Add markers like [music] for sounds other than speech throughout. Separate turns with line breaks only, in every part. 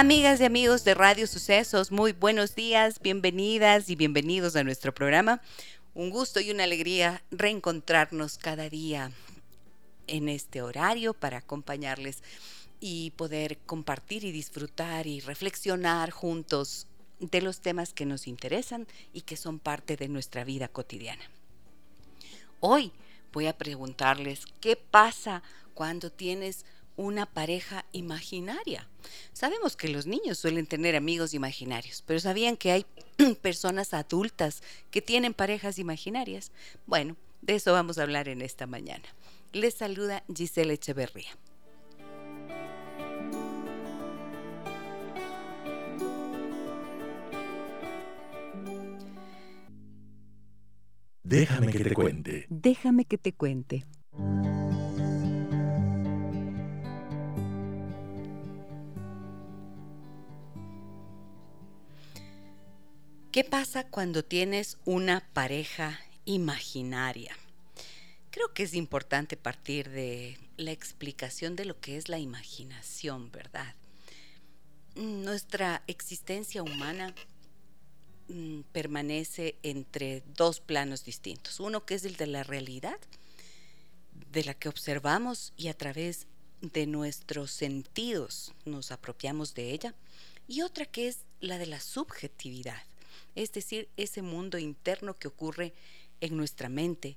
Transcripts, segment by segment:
Amigas y amigos de Radio Sucesos, muy buenos días, bienvenidas y bienvenidos a nuestro programa. Un gusto y una alegría reencontrarnos cada día en este horario para acompañarles y poder compartir y disfrutar y reflexionar juntos de los temas que nos interesan y que son parte de nuestra vida cotidiana. Hoy voy a preguntarles qué pasa cuando tienes una pareja imaginaria. Sabemos que los niños suelen tener amigos imaginarios, pero ¿sabían que hay [clears throat] personas adultas que tienen parejas imaginarias? Bueno, de eso vamos a hablar en esta mañana. Les saluda Giselle Echeverría.
Déjame que te cuente.
Déjame que te cuente. ¿Qué pasa cuando tienes una pareja imaginaria? Creo que es importante partir de la explicación de lo que es la imaginación, ¿verdad? Nuestra existencia humana mm, permanece entre dos planos distintos. Uno que es el de la realidad, de la que observamos y a través de nuestros sentidos nos apropiamos de ella, y otra que es la de la subjetividad es decir, ese mundo interno que ocurre en nuestra mente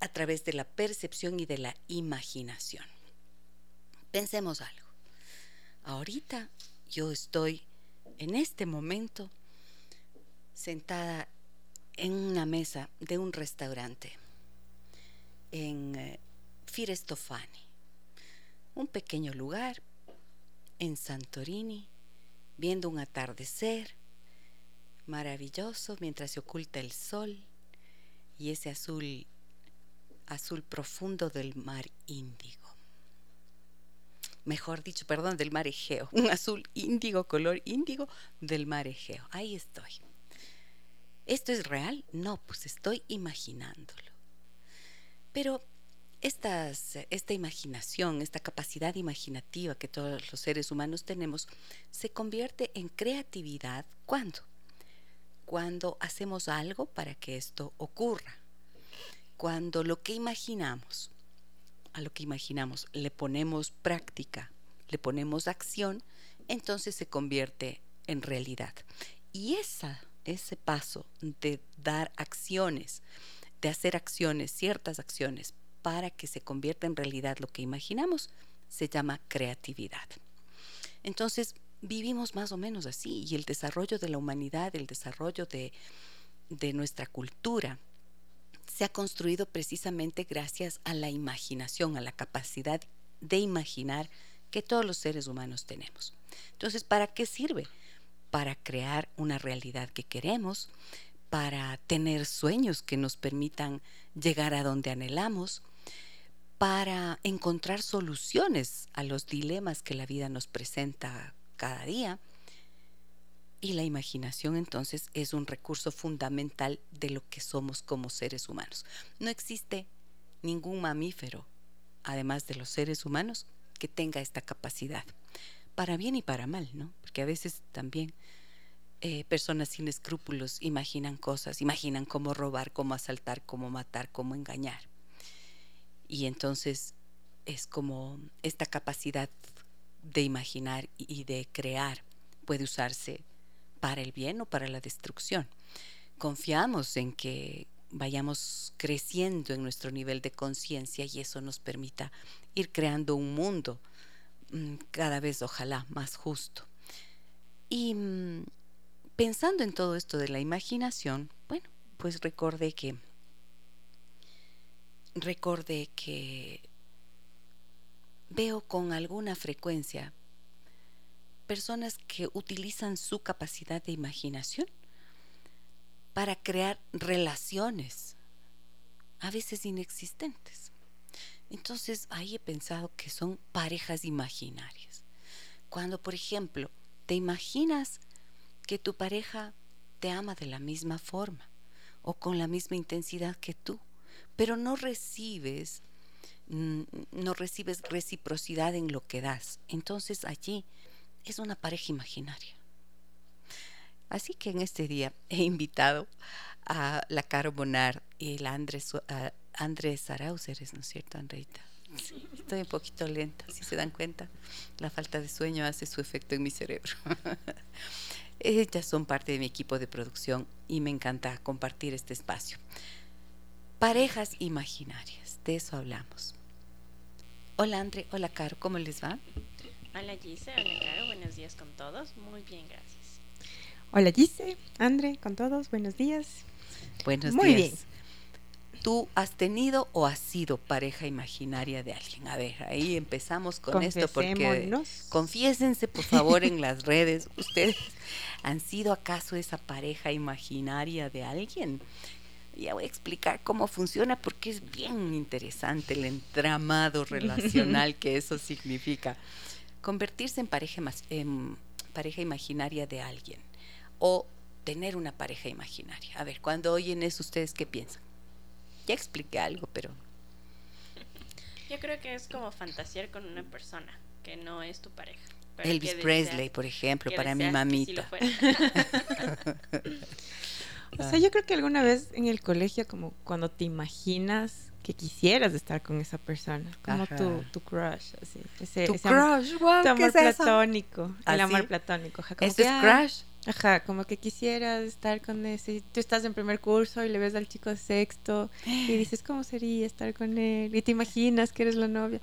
a través de la percepción y de la imaginación. Pensemos algo. Ahorita yo estoy en este momento sentada en una mesa de un restaurante en eh, Firestofani, un pequeño lugar en Santorini, viendo un atardecer maravilloso mientras se oculta el sol y ese azul, azul profundo del mar índigo. Mejor dicho, perdón, del mar Egeo. [laughs] Un azul índigo, color índigo del mar Egeo. Ahí estoy. ¿Esto es real? No, pues estoy imaginándolo. Pero esta imaginación, esta capacidad imaginativa que todos los seres humanos tenemos, se convierte en creatividad ¿cuándo? Cuando hacemos algo para que esto ocurra. Cuando lo que imaginamos, a lo que imaginamos, le ponemos práctica, le ponemos acción, entonces se convierte en realidad. Y esa, ese paso de dar acciones, de hacer acciones, ciertas acciones, para que se convierta en realidad lo que imaginamos, se llama creatividad. Entonces, vivimos más o menos así y el desarrollo de la humanidad, el desarrollo de, nuestra cultura, se ha construido precisamente gracias a la imaginación, a la capacidad de imaginar que todos los seres humanos tenemos. Entonces, ¿para qué sirve? Para crear una realidad que queremos, para tener sueños que nos permitan llegar a donde anhelamos, para encontrar soluciones a los dilemas que la vida nos presenta cada día. Y la imaginación entonces es un recurso fundamental de lo que somos como seres humanos. No existe ningún mamífero, además de los seres humanos, que tenga esta capacidad, para bien y para mal, ¿no? Porque a veces también eh, personas sin escrúpulos imaginan cosas, imaginan cómo robar, cómo asaltar, cómo matar, cómo engañar. Y entonces es como esta capacidad de imaginar y de crear puede usarse para el bien o para la destrucción. Confiamos en que vayamos creciendo en nuestro nivel de conciencia y eso nos permita ir creando un mundo mm, cada vez ojalá más justo. Y mm, pensando en todo esto de la imaginación, bueno, pues recordé que recordé que veo con alguna frecuencia personas que utilizan su capacidad de imaginación para crear relaciones, a veces inexistentes. Entonces ahí he pensado que son parejas imaginarias. Cuando, por ejemplo, te imaginas que tu pareja te ama de la misma forma o con la misma intensidad que tú, pero no recibes no recibes reciprocidad en lo que das. Entonces allí es una pareja imaginaria. Así que en este día he invitado a la Caro Bonar y la Andrés, Andrés Arauceres, ¿no es cierto, Andreita? estoy un poquito lenta, si se dan cuenta. La falta de sueño hace su efecto en mi cerebro. [laughs] Ellas son parte de mi equipo de producción y me encanta compartir este espacio. Parejas imaginarias, de eso hablamos. Hola Andre, hola Caro, ¿cómo les va?
Hola Gise, hola Caro, buenos días con todos. Muy bien, gracias.
Hola Gise, Andre, con todos, buenos días.
Buenos Muy días. Bien. ¿Tú has tenido o has sido pareja imaginaria de alguien? A ver, ahí empezamos con esto porque confiésense por favor en las redes. ¿Ustedes han sido acaso esa pareja imaginaria de alguien? Ya voy a explicar cómo funciona porque es bien interesante el entramado [laughs] relacional que eso significa. Convertirse en pareja, en pareja imaginaria de alguien o tener una pareja imaginaria. A ver, cuando oyen eso, ¿ustedes qué piensan? Ya expliqué algo, pero...
Yo creo que es como fantasear con una persona que no es tu pareja.
Elvis Presley, por ejemplo, para mi mamita. [laughs] [laughs]
o sea, yo creo que alguna vez en el colegio, como cuando te imaginas que quisieras estar con esa persona, como tu, tu crush, así.
Ese, tu crush, wow,
tu amor platónico, el ¿Ah, amor platónico.
es crush?
Ajá, como que quisieras estar con ese. Tú estás en primer curso y le ves al chico de sexto y [gasps] dices, ¿cómo sería estar con él? Y te imaginas que eres la novia.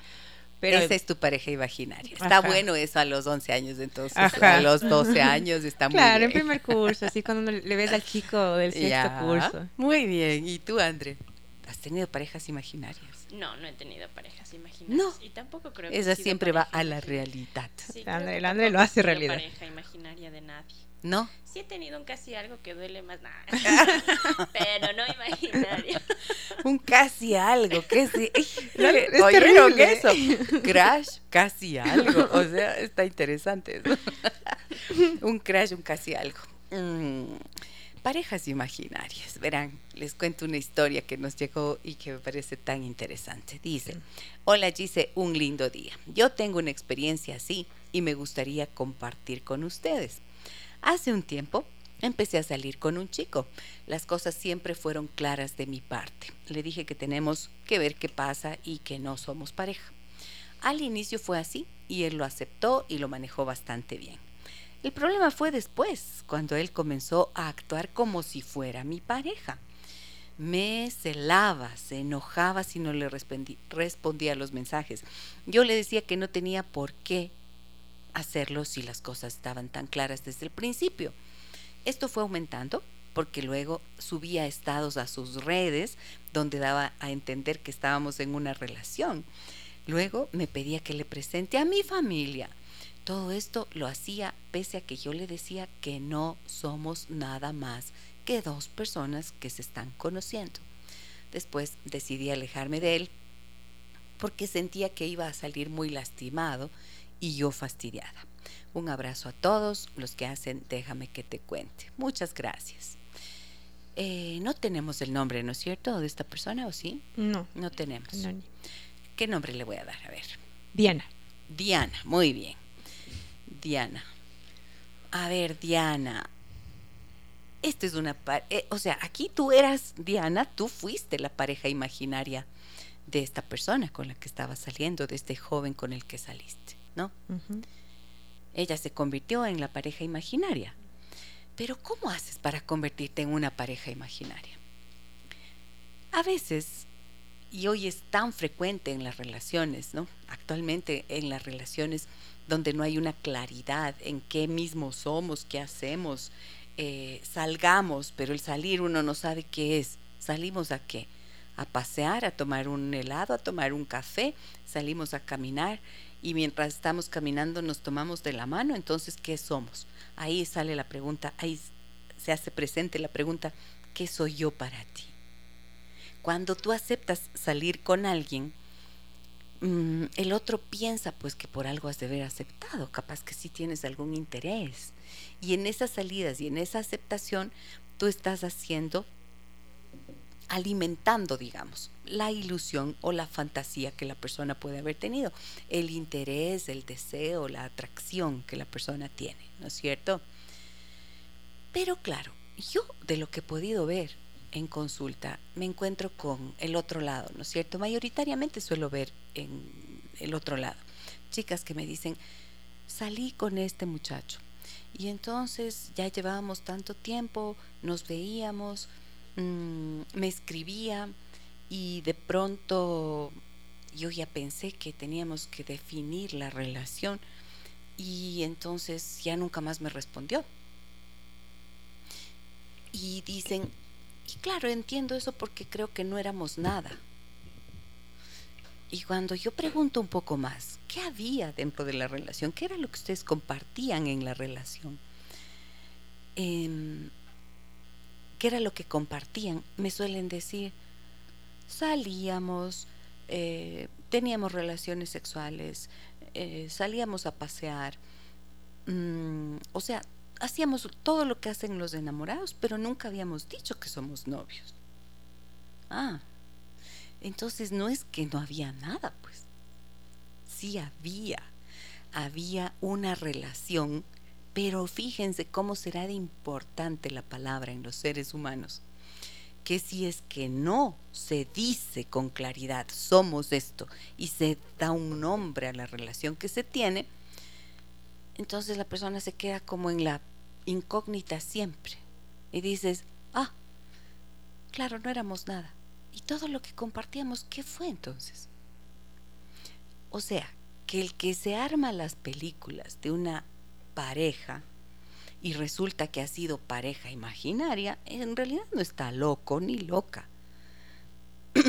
Pero, Esa es tu pareja imaginaria. Está bueno eso a los 11 años, entonces. A los 12 años está
muy
bien.
Claro, en primer curso, así cuando le ves al chico del [laughs] sexto curso.
Muy bien. ¿Y tú, André? ¿Has tenido parejas imaginarias?
No, no he tenido parejas imaginarias. No. Y tampoco creo que
Esa siempre va a la realidad.
Sí, André, el André lo hace realidad.
pareja imaginaria de nadie.
¿No?
Sí he tenido un casi algo que duele más nada. [laughs] [laughs] Pero no imaginario. [laughs]
un casi algo, ¿qué es?
¿Oyeron
eso? Crash, casi algo. O sea, está interesante eso. un crash, un casi algo. Mm, parejas imaginarias. Verán, les cuento una historia que nos llegó y que me parece tan interesante. Dice, hola Gise, un lindo día. Yo tengo una experiencia así y me gustaría compartir con ustedes. Hace un tiempo empecé a salir con un chico. Las cosas siempre fueron claras de mi parte. Le dije que tenemos que ver qué pasa y que no somos pareja. Al inicio fue así y él lo aceptó y lo manejó bastante bien. El problema fue después, cuando él comenzó a actuar como si fuera mi pareja. Me celaba, se enojaba si no le respondía a los mensajes. Yo le decía que no tenía por qué hacerlo si las cosas estaban tan claras desde el principio. Esto fue aumentando porque luego subía estados a sus redes donde daba a entender que estábamos en una relación. Luego me pedía que le presente a mi familia. Todo esto lo hacía pese a que yo le decía que no somos nada más que dos personas que se están conociendo. Después decidí alejarme de él porque sentía que iba a salir muy lastimado y yo fastidiada. Un abrazo a todos los que hacen Déjame que te cuente. Muchas gracias. Eh, no tenemos el nombre, ¿no es cierto? De esta persona, ¿o sí?
No.
No tenemos. ¿Qué nombre le voy a dar? A ver.
Diana.
Diana, muy bien. Diana. A ver, Diana. Esto es una... Eh, o sea, aquí tú eras Diana, tú fuiste la pareja imaginaria de esta persona con la que estaba saliendo, de este joven con el que saliste. ¿No? Ella se convirtió en la pareja imaginaria. Pero ¿cómo haces para convertirte en una pareja imaginaria? A veces, y hoy es tan frecuente en las relaciones, ¿no? Actualmente en las relaciones donde no hay una claridad en qué mismo somos, qué hacemos, eh, salgamos, pero el salir uno no sabe qué es. ¿Salimos a qué? A pasear, a tomar un helado, a tomar un café, salimos a caminar y mientras estamos caminando nos tomamos de la mano, entonces, ¿qué somos? Ahí sale la pregunta, ahí se hace presente la pregunta, ¿qué soy yo para ti? Cuando tú aceptas salir con alguien, mm, el otro piensa pues que por algo has de haber aceptado, capaz que sí tienes algún interés. Y en esas salidas y en esa aceptación, tú estás haciendo, alimentando, digamos, la ilusión o la fantasía que la persona puede haber tenido, el interés, el deseo, la atracción que la persona tiene, ¿no es cierto? Pero claro, yo de lo que he podido ver en consulta me encuentro con el otro lado, ¿no es cierto? Mayoritariamente suelo ver en el otro lado chicas que me dicen, salí con este muchacho y entonces ya llevábamos tanto tiempo, nos veíamos, mm, me escribía y de pronto yo ya pensé que teníamos que definir la relación y entonces ya nunca más me respondió. Y dicen, y claro, entiendo eso porque creo que no éramos nada. Y cuando yo pregunto un poco más, ¿qué había dentro de la relación? ¿Qué era lo que ustedes compartían en la relación? Em, ¿Qué era lo que compartían? Me suelen decir, salíamos, eh, teníamos relaciones sexuales, eh, salíamos a pasear, mm, o sea, hacíamos todo lo que hacen los enamorados, pero nunca habíamos dicho que somos novios. Ah, entonces no es que no había nada, pues. Sí había. Había una relación, pero fíjense cómo será de importante la palabra en los seres humanos. Que si es que no se dice con claridad, somos esto, y se da un nombre a la relación que se tiene, entonces la persona se queda como en la incógnita siempre. Y dices, ah, claro, no éramos nada. ¿Y todo lo que compartíamos, qué fue entonces? O sea, que el que se arma las películas de una pareja y resulta que ha sido pareja imaginaria, en realidad no está loco ni loca. [clears throat]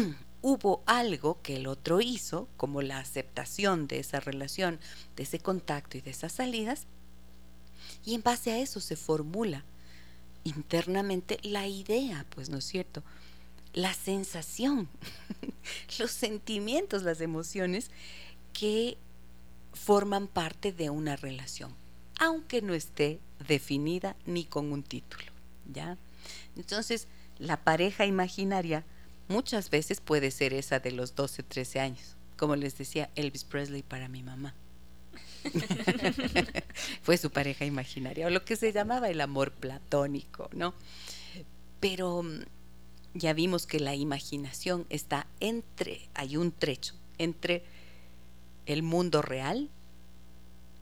Hubo algo que el otro hizo, como la aceptación de esa relación, de ese contacto y de esas salidas, y en base a eso se formula internamente la idea, pues no es cierto, la sensación, [laughs] los sentimientos, las emociones que forman parte de una relación, aunque no esté definida ni con un título, ¿ya? Entonces, la pareja imaginaria muchas veces puede ser esa de los 12, 13 años, como les decía Elvis Presley para mi mamá. [laughs] Fue su pareja imaginaria, o lo que se llamaba el amor platónico, ¿no? Pero mm, ya vimos que la imaginación está entre, hay un trecho entre el mundo real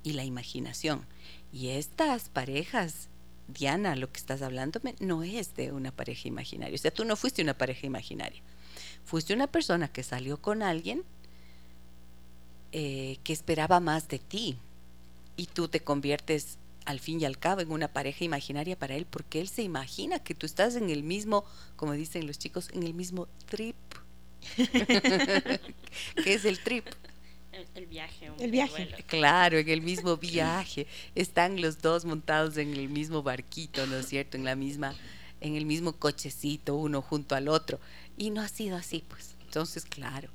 y la imaginación. Y estas parejas, Diana, lo que estás hablándome, no es de una pareja imaginaria. O sea, tú no fuiste una pareja imaginaria. Fuiste una persona que salió con alguien eh, que esperaba más de ti y tú te conviertes al fin y al cabo en una pareja imaginaria para él porque él se imagina que tú estás en el mismo, como dicen los chicos, en el mismo trip. [laughs] [laughs] ¿Qué es el trip?
El, viaje.
el viaje.
Claro, en el mismo [laughs] viaje. Están los dos montados en el mismo barquito, ¿no es cierto? En la misma, en el mismo cochecito, uno junto al otro. Y no ha sido así, pues. Entonces, claro,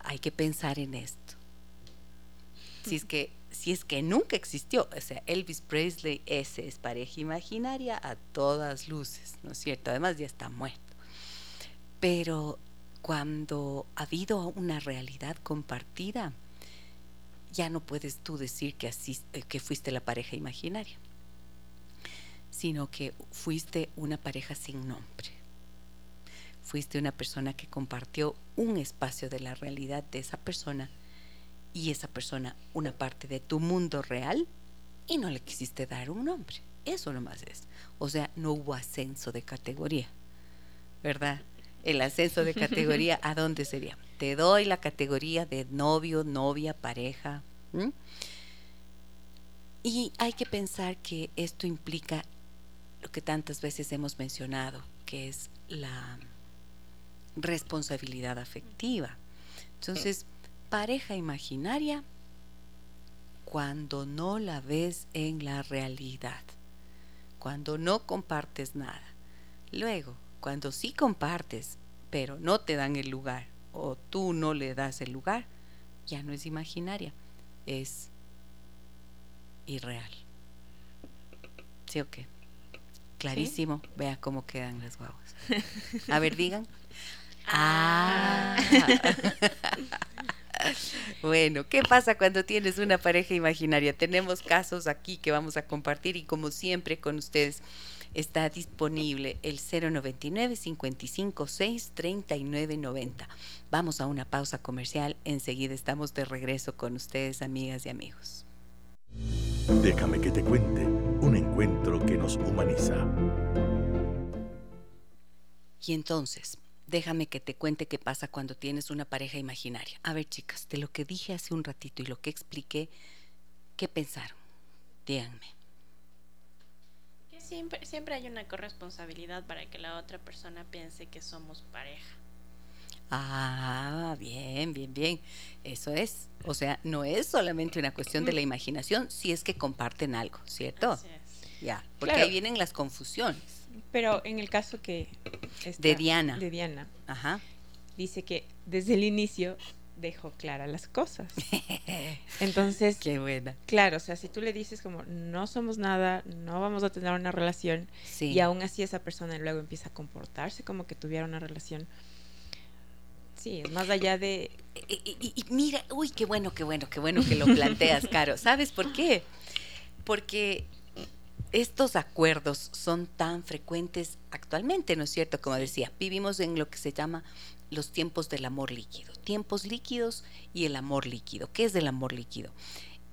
hay que pensar en esto si es que si es que nunca existió, o sea, Elvis Presley ese es pareja imaginaria a todas luces, ¿no es cierto? Además ya está muerto. Pero cuando ha habido una realidad compartida, ya no puedes tú decir que, eh, que fuiste la pareja imaginaria, sino que fuiste una pareja sin nombre. Fuiste una persona que compartió un espacio de la realidad de esa persona y esa persona una parte de tu mundo real y no le quisiste dar un nombre. Eso nomás es. O sea, no hubo ascenso de categoría, ¿verdad? El ascenso de categoría, ¿a dónde sería? Te doy la categoría de novio, novia, pareja. Y hay que pensar que esto implica lo que tantas veces hemos mencionado, que es la responsabilidad afectiva. Entonces, pareja imaginaria cuando no la ves en la realidad, cuando no compartes nada. Luego, cuando sí compartes, pero no te dan el lugar o tú no le das el lugar, ya no es imaginaria, es irreal. ¿Sí o qué? Clarísimo. Vea cómo quedan las guaguas. [laughs] A ver, digan. Ah. [laughs] Bueno, ¿qué pasa cuando tienes una pareja imaginaria? Tenemos casos aquí que vamos a compartir y como siempre con ustedes está disponible el 099 556 3990. Vamos a una pausa comercial, enseguida estamos de regreso con ustedes, amigas y amigos.
Déjame que te cuente un encuentro que nos humaniza.
Y entonces, déjame que te cuente qué pasa cuando tienes una pareja imaginaria. A ver, chicas, de lo que dije hace un ratito y lo que expliqué, ¿qué pensaron? Díganme.
Siempre, siempre hay una corresponsabilidad para que la otra persona piense que somos pareja.
Ah, bien, bien, bien. Eso es. O sea, no es solamente una cuestión de la imaginación si es que comparten algo, ¿cierto?
Así es.
Ya, porque
Claro.
ahí vienen las confusiones.
Pero en el caso que... esta-
De Diana.
De Diana.
Ajá.
Dice que desde el inicio dejó claras las cosas. [laughs] Entonces,
Qué buena.
claro, o sea, si tú le dices como no somos nada, no vamos a tener una relación,
Sí.
y aún así esa persona luego empieza a comportarse como que tuviera una relación. Sí, es más allá de...
Y, y- y mira, uy, qué bueno, qué bueno, qué bueno que lo planteas, Caro. [laughs] ¿Sabes por qué? Porque estos acuerdos son tan frecuentes actualmente, ¿no es cierto? Como decía, vivimos en lo que se llama los tiempos del amor líquido. Tiempos líquidos y el amor líquido. ¿Qué es el amor líquido?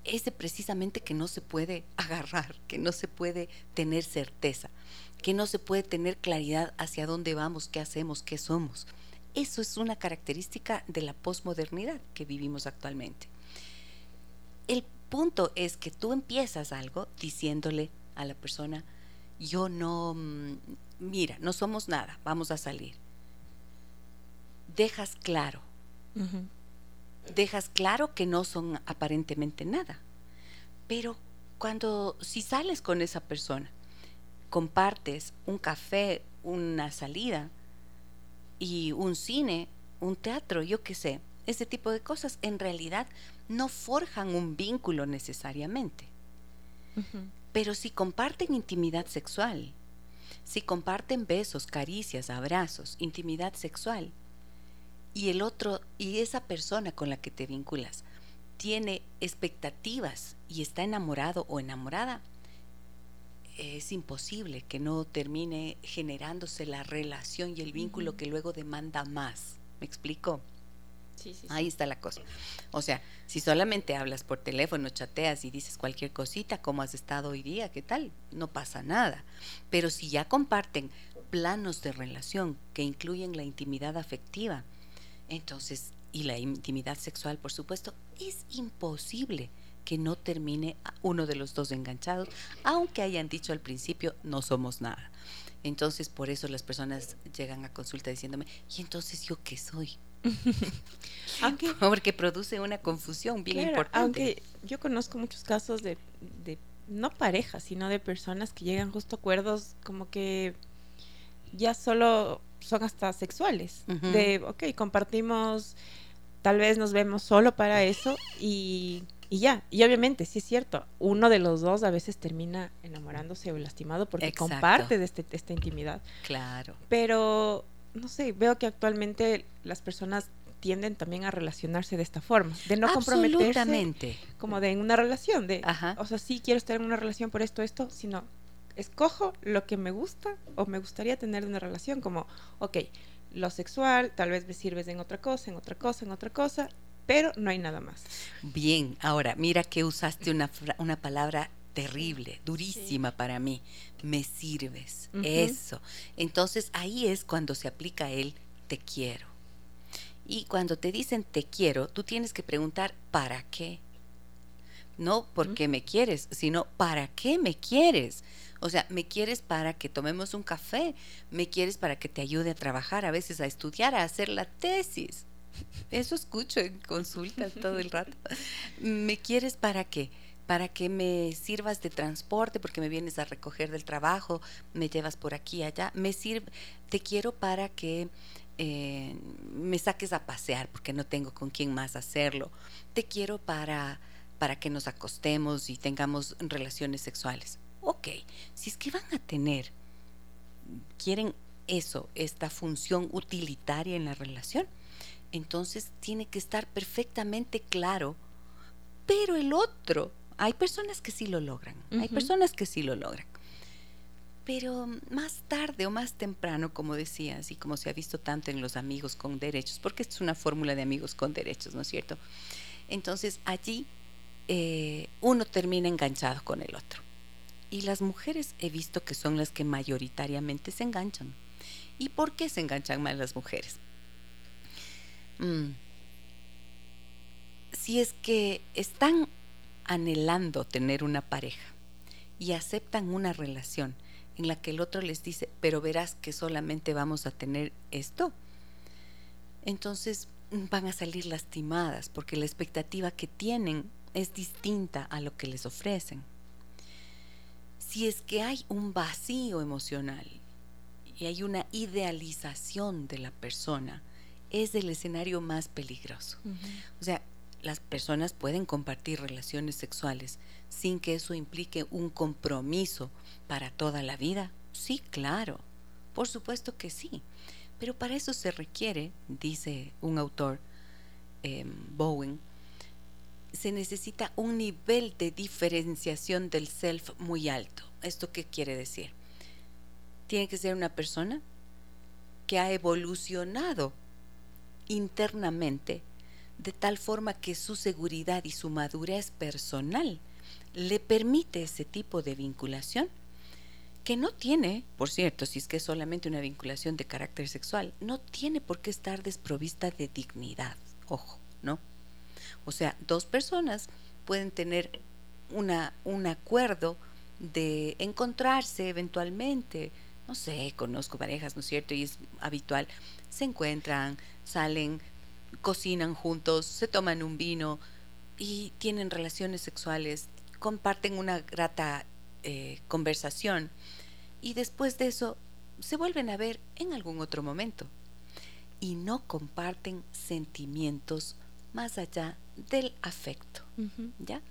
Ese precisamente que no se puede [laughs] agarrar, que no se puede tener certeza, que no se puede tener claridad hacia dónde vamos, qué hacemos, qué somos. Eso es una característica de la posmodernidad que vivimos actualmente. El punto es que tú empiezas algo diciéndole a la persona, yo no, mm, mira, no somos nada, vamos a salir. Dejas claro, dejas claro que no son aparentemente nada. Pero cuando, si sales con esa persona, compartes un café, una salida y un cine, un teatro, yo qué sé, ese tipo de cosas en realidad no forjan un vínculo necesariamente. Pero si comparten intimidad sexual, si comparten besos, caricias, abrazos, intimidad sexual, y el otro, y esa persona con la que te vinculas, tiene expectativas y está enamorado o enamorada, es imposible que no termine generándose la relación y el vínculo que luego demanda más. ¿Me explico?
Sí, sí, sí.
Ahí está la cosa. O sea, si solamente hablas por teléfono, chateas y dices cualquier cosita, ¿cómo has estado hoy día? ¿Qué tal? No pasa nada. Pero si ya comparten planos de relación que incluyen la intimidad afectiva, entonces, y la intimidad sexual, por supuesto, es imposible que no termine uno de los dos enganchados, aunque hayan dicho al principio no somos nada. Entonces, por eso las personas llegan a consulta diciéndome, ¿y entonces yo qué soy? [laughs]
Aunque, [laughs]
Porque produce una confusión bien
claro,
importante.
aunque yo conozco muchos casos de, de, no parejas, sino de personas que llegan justo a acuerdos como que ya solo son hasta sexuales. De, ok, compartimos, tal vez nos vemos solo para eso y, y ya. Y obviamente, sí es cierto, uno de los dos a veces termina enamorándose o lastimado porque
Exacto.
comparte de este, esta intimidad.
Claro.
Pero, no sé, veo que actualmente las personas tienden también a relacionarse de esta forma, de no comprometerse
Absolutamente.
como de en una relación, de,
Ajá.
o sea, sí quiero estar en una relación por esto, esto, sino escojo lo que me gusta o me gustaría tener de una relación, como, ok, lo sexual, tal vez me sirves en otra cosa, en otra cosa, en otra cosa, pero no hay nada más.
Bien, ahora, mira que usaste una, una palabra terrible, durísima para mí. Me sirves. Eso. Entonces ahí es cuando se aplica el te quiero. Y cuando te dicen te quiero, tú tienes que preguntar ¿para qué? No porque me quieres, sino ¿para qué me quieres? O sea, me quieres para que tomemos un café, me quieres para que te ayude a trabajar, a veces a estudiar, a hacer la tesis. Eso escucho en consultas todo el rato. ¿Me quieres para qué? para que me sirvas de transporte porque me vienes a recoger del trabajo, me llevas por aquí y allá, me sirve, te quiero para que eh, me saques a pasear porque no tengo con quién más hacerlo, te quiero para, para que nos acostemos y tengamos relaciones sexuales. Ok, si es que van a tener, quieren eso, esta función utilitaria en la relación, entonces tiene que estar perfectamente claro, pero el otro, hay personas que sí lo logran, hay personas que sí lo logran. Pero más tarde o más temprano, como decías, y como se ha visto tanto en los amigos con derechos, porque esto es una fórmula de amigos con derechos, ¿no es cierto? Entonces allí eh, uno termina enganchado con el otro. Y las mujeres he visto que son las que mayoritariamente se enganchan. ¿Y por qué se enganchan más las mujeres? Mm. Si es que están anhelando tener una pareja y aceptan una relación en la que el otro les dice, pero verás que solamente vamos a tener esto, entonces van a salir lastimadas porque la expectativa que tienen es distinta a lo que les ofrecen. Si es que hay un vacío emocional y hay una idealización de la persona, es el escenario más peligroso. O sea, las personas pueden compartir relaciones sexuales sin que eso implique un compromiso para toda la vida. Sí, claro, por supuesto que sí. Pero para eso se requiere, dice un autor, em, Bowen, se necesita un nivel de diferenciación del self muy alto. ¿Esto qué quiere decir? Tiene que ser una persona que ha evolucionado internamente de tal forma que su seguridad y su madurez personal le permite ese tipo de vinculación que no tiene, por cierto, si es que es solamente una vinculación de carácter sexual, no tiene por qué estar desprovista de dignidad, ojo, ¿no? O sea, dos personas pueden tener una, un acuerdo de encontrarse eventualmente, no sé, conozco parejas, ¿no es cierto? Y es habitual, se encuentran, salen, cocinan juntos, se toman un vino y tienen relaciones sexuales, comparten una grata eh, conversación. Y después de eso se vuelven a ver en algún otro momento. Y no comparten sentimientos más allá del afecto, ¿ya?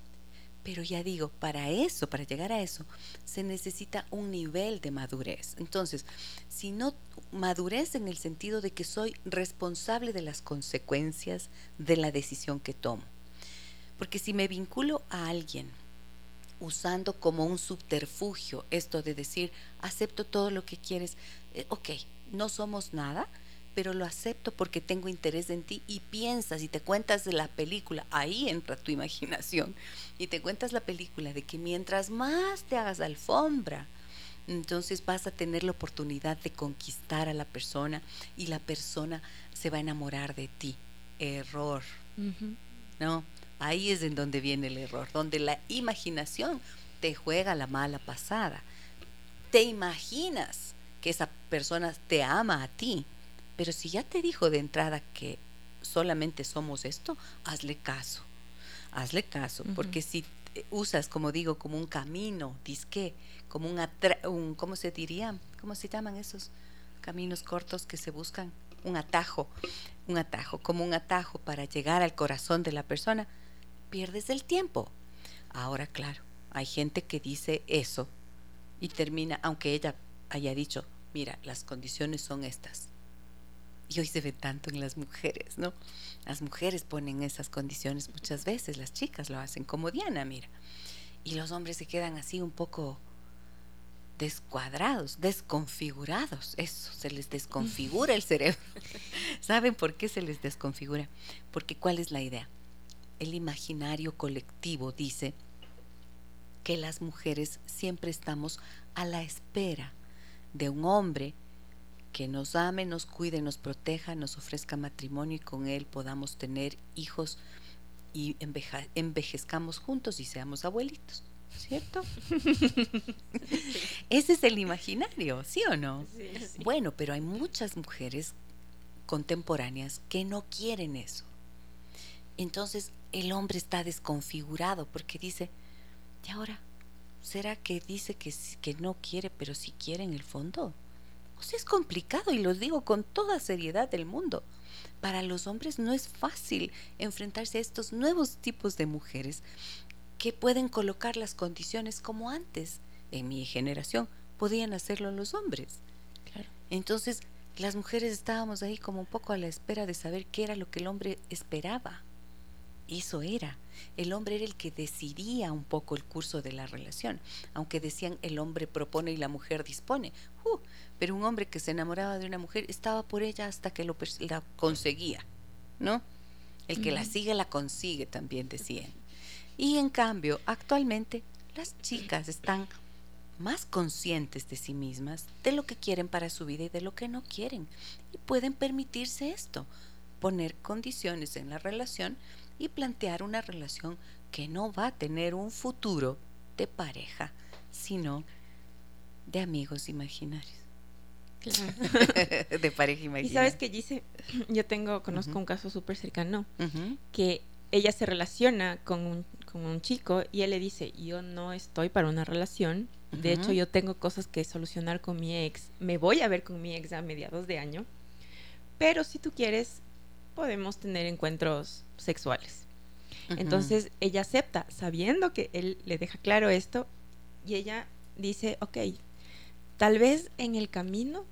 Pero ya digo, para eso, para llegar a eso, se necesita un nivel de madurez. Entonces, si no madurez en el sentido de que soy responsable de las consecuencias de la decisión que tomo. Porque si me vinculo a alguien usando como un subterfugio esto de decir, acepto todo lo que quieres, eh, ok, no somos nada, pero lo acepto porque tengo interés en ti y piensas y te cuentas de la película, ahí entra tu imaginación, y te cuentas la película de que mientras más te hagas alfombra, entonces vas a tener la oportunidad de conquistar a la persona y la persona se va a enamorar de ti. Error. ¿No? Ahí es en donde viene el error, donde la imaginación te juega la mala pasada. Te imaginas que esa persona te ama a ti, pero si ya te dijo de entrada que solamente somos esto, hazle caso. Hazle caso, porque si usas, como digo, como un camino, disque, como un, un, ¿cómo se diría? ¿Cómo se llaman esos caminos cortos que se buscan? Un atajo, un atajo, como un atajo para llegar al corazón de la persona, pierdes el tiempo. Ahora, claro, hay gente que dice eso y termina, aunque ella haya dicho, mira, las condiciones son estas y hoy se ve tanto en las mujeres, ¿no? Las mujeres ponen esas condiciones muchas veces, las chicas lo hacen como Diana, mira. Y los hombres se quedan así un poco descuadrados, desconfigurados. Eso, se les desconfigura el cerebro. [laughs] ¿Saben por qué se les desconfigura? Porque ¿cuál es la idea? El imaginario colectivo dice que las mujeres siempre estamos a la espera de un hombre que nos ame, nos cuide, nos proteja, nos ofrezca matrimonio y con él podamos tener hijos y envejezcamos juntos y seamos abuelitos, ¿cierto? [laughs] Ese es el imaginario, ¿sí o no? Bueno, pero hay muchas mujeres contemporáneas que no quieren eso. Entonces el hombre está desconfigurado porque dice, ¿Y ahora? ¿Será que dice que, que no quiere, pero sí quiere en el fondo? Es complicado y lo digo con toda seriedad del mundo. Para los hombres no es fácil enfrentarse a estos nuevos tipos de mujeres que pueden colocar las condiciones como antes, en mi generación, podían hacerlo los hombres.
Claro.
Entonces, las mujeres estábamos ahí como un poco a la espera de saber qué era lo que el hombre esperaba. Eso era. El hombre era el que decidía un poco el curso de la relación, aunque decían el hombre propone y la mujer dispone. Uh, pero un hombre que se enamoraba de una mujer estaba por ella hasta que lo la conseguía, ¿no? El que la sigue la consigue, también decían. Y en cambio, actualmente las chicas están más conscientes de sí mismas, de lo que quieren para su vida y de lo que no quieren. Y pueden permitirse esto, poner condiciones en la relación y plantear una relación que no va a tener un futuro de pareja, sino de amigos imaginarios. [laughs] de pareja imaginaria.
Y sabes que dice, [clears throat] yo tengo, conozco un caso súper cercano, que ella se relaciona con un, con un chico y él le dice, yo no estoy para una relación, de hecho yo tengo cosas que solucionar con mi ex, me voy a ver con mi ex a mediados de año, pero si tú quieres, podemos tener encuentros sexuales. Entonces ella acepta, sabiendo que él le deja claro esto, y ella dice, ok, tal vez en el camino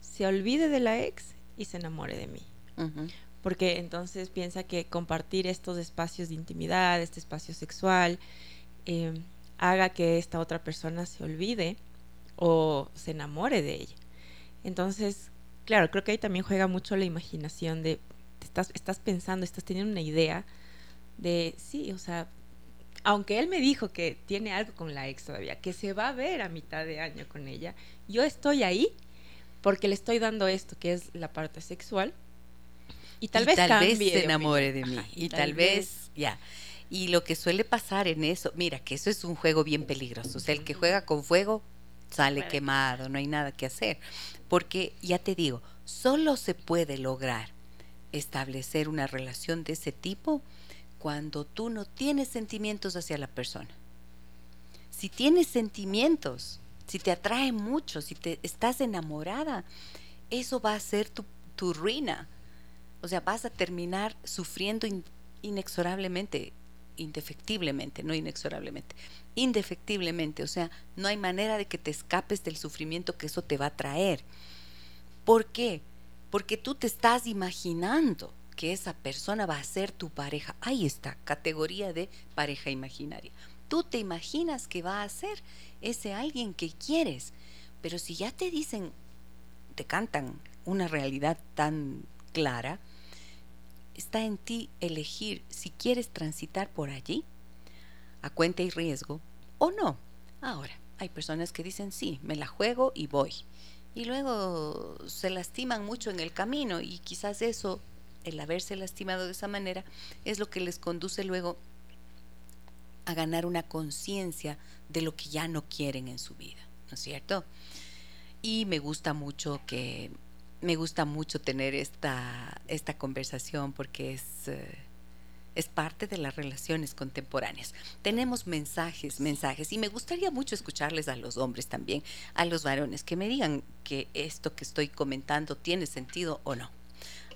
se olvide de la ex y se enamore de mí porque entonces piensa que compartir estos espacios de intimidad, este espacio sexual, eh, haga que esta otra persona se olvide o se enamore de ella. Entonces, claro, creo que ahí también juega mucho la imaginación de, estás, estás pensando, estás teniendo una idea de, sí, o sea, aunque él me dijo que tiene algo con la ex todavía, que se va a ver a mitad de año con ella, yo estoy ahí porque le estoy dando esto, que es la parte sexual, y tal vez
se enamore de mí. y, tal, vez, ya. Y lo que suele pasar en eso, mira, que eso es un juego bien peligroso. O sea, el que juega con fuego sale quemado, no hay nada que hacer. Porque, ya te digo, solo se puede lograr establecer una relación de ese tipo cuando tú no tienes sentimientos hacia la persona. Si tienes sentimientos, si te atrae mucho, si te estás enamorada, eso va a ser tu, tu ruina o sea, vas a terminar sufriendo inexorablemente, indefectiblemente, no inexorablemente, indefectiblemente. O sea, no hay manera de que te escapes del sufrimiento que eso te va a traer. ¿Por qué? Porque tú te estás imaginando que esa persona va a ser tu pareja. Ahí está, categoría de pareja imaginaria. Tú te imaginas que va a ser ese alguien que quieres, pero si ya te dicen, te cantan una realidad tan clara, está en ti elegir si quieres transitar por allí, a cuenta y riesgo, o no. Ahora, hay personas que dicen, sí, me la juego y voy. Y luego se lastiman mucho en el camino y quizás eso, el haberse lastimado de esa manera, es lo que les conduce luego a ganar una conciencia de lo que ya no quieren en su vida, ¿no es cierto? Y me gusta mucho que me gusta mucho tener esta, esta conversación porque es, eh, es parte de las relaciones contemporáneas. Tenemos mensajes, mensajes, y me gustaría mucho escucharles a los hombres también, a los varones, que me digan que esto que estoy comentando tiene sentido o no.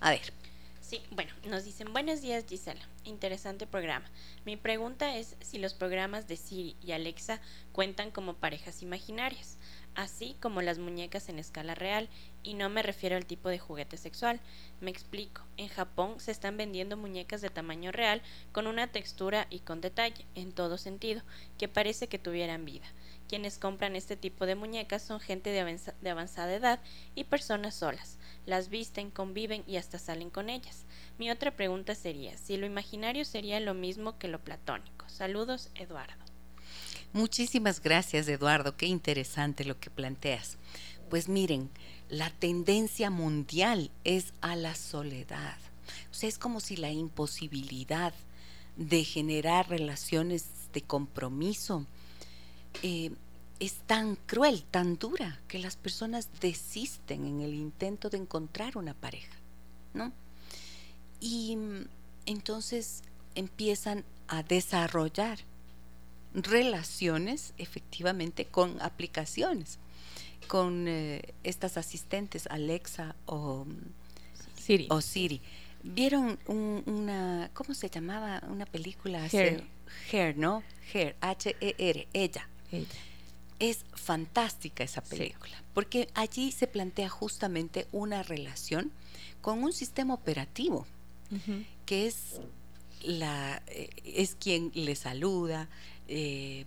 A ver.
Sí, bueno, nos dicen buenos días Gisela, interesante programa. Mi pregunta es si los programas de Siri y Alexa cuentan como parejas imaginarias así como las muñecas en escala real, y no me refiero al tipo de juguete sexual. Me explico, en Japón se están vendiendo muñecas de tamaño real con una textura y con detalle, en todo sentido, que parece que tuvieran vida. Quienes compran este tipo de muñecas son gente de, avanzada edad y personas solas. Las visten, conviven y hasta salen con ellas. Mi otra pregunta sería, si lo imaginario sería lo mismo que lo platónico. Saludos, Eduardo.
Muchísimas gracias, Eduardo. Qué interesante lo que planteas. Pues miren, la tendencia mundial es a la soledad. O sea, es como si la imposibilidad de generar relaciones de compromiso eh, es tan cruel, tan dura, que las personas desisten en el intento de encontrar una pareja, ¿no? Y mm, entonces empiezan a desarrollar relaciones efectivamente con aplicaciones, con eh, estas asistentes Alexa o
Siri.
o Siri. ¿Vieron un- una, ¿cómo se llamaba? Una película
Hair.
Hair, ¿no? Hair, H-E-R, ella.
Ella.
Es fantástica esa
Sí.
película, porque allí se plantea justamente una relación con un sistema operativo que es la eh, es quien le saluda, eh,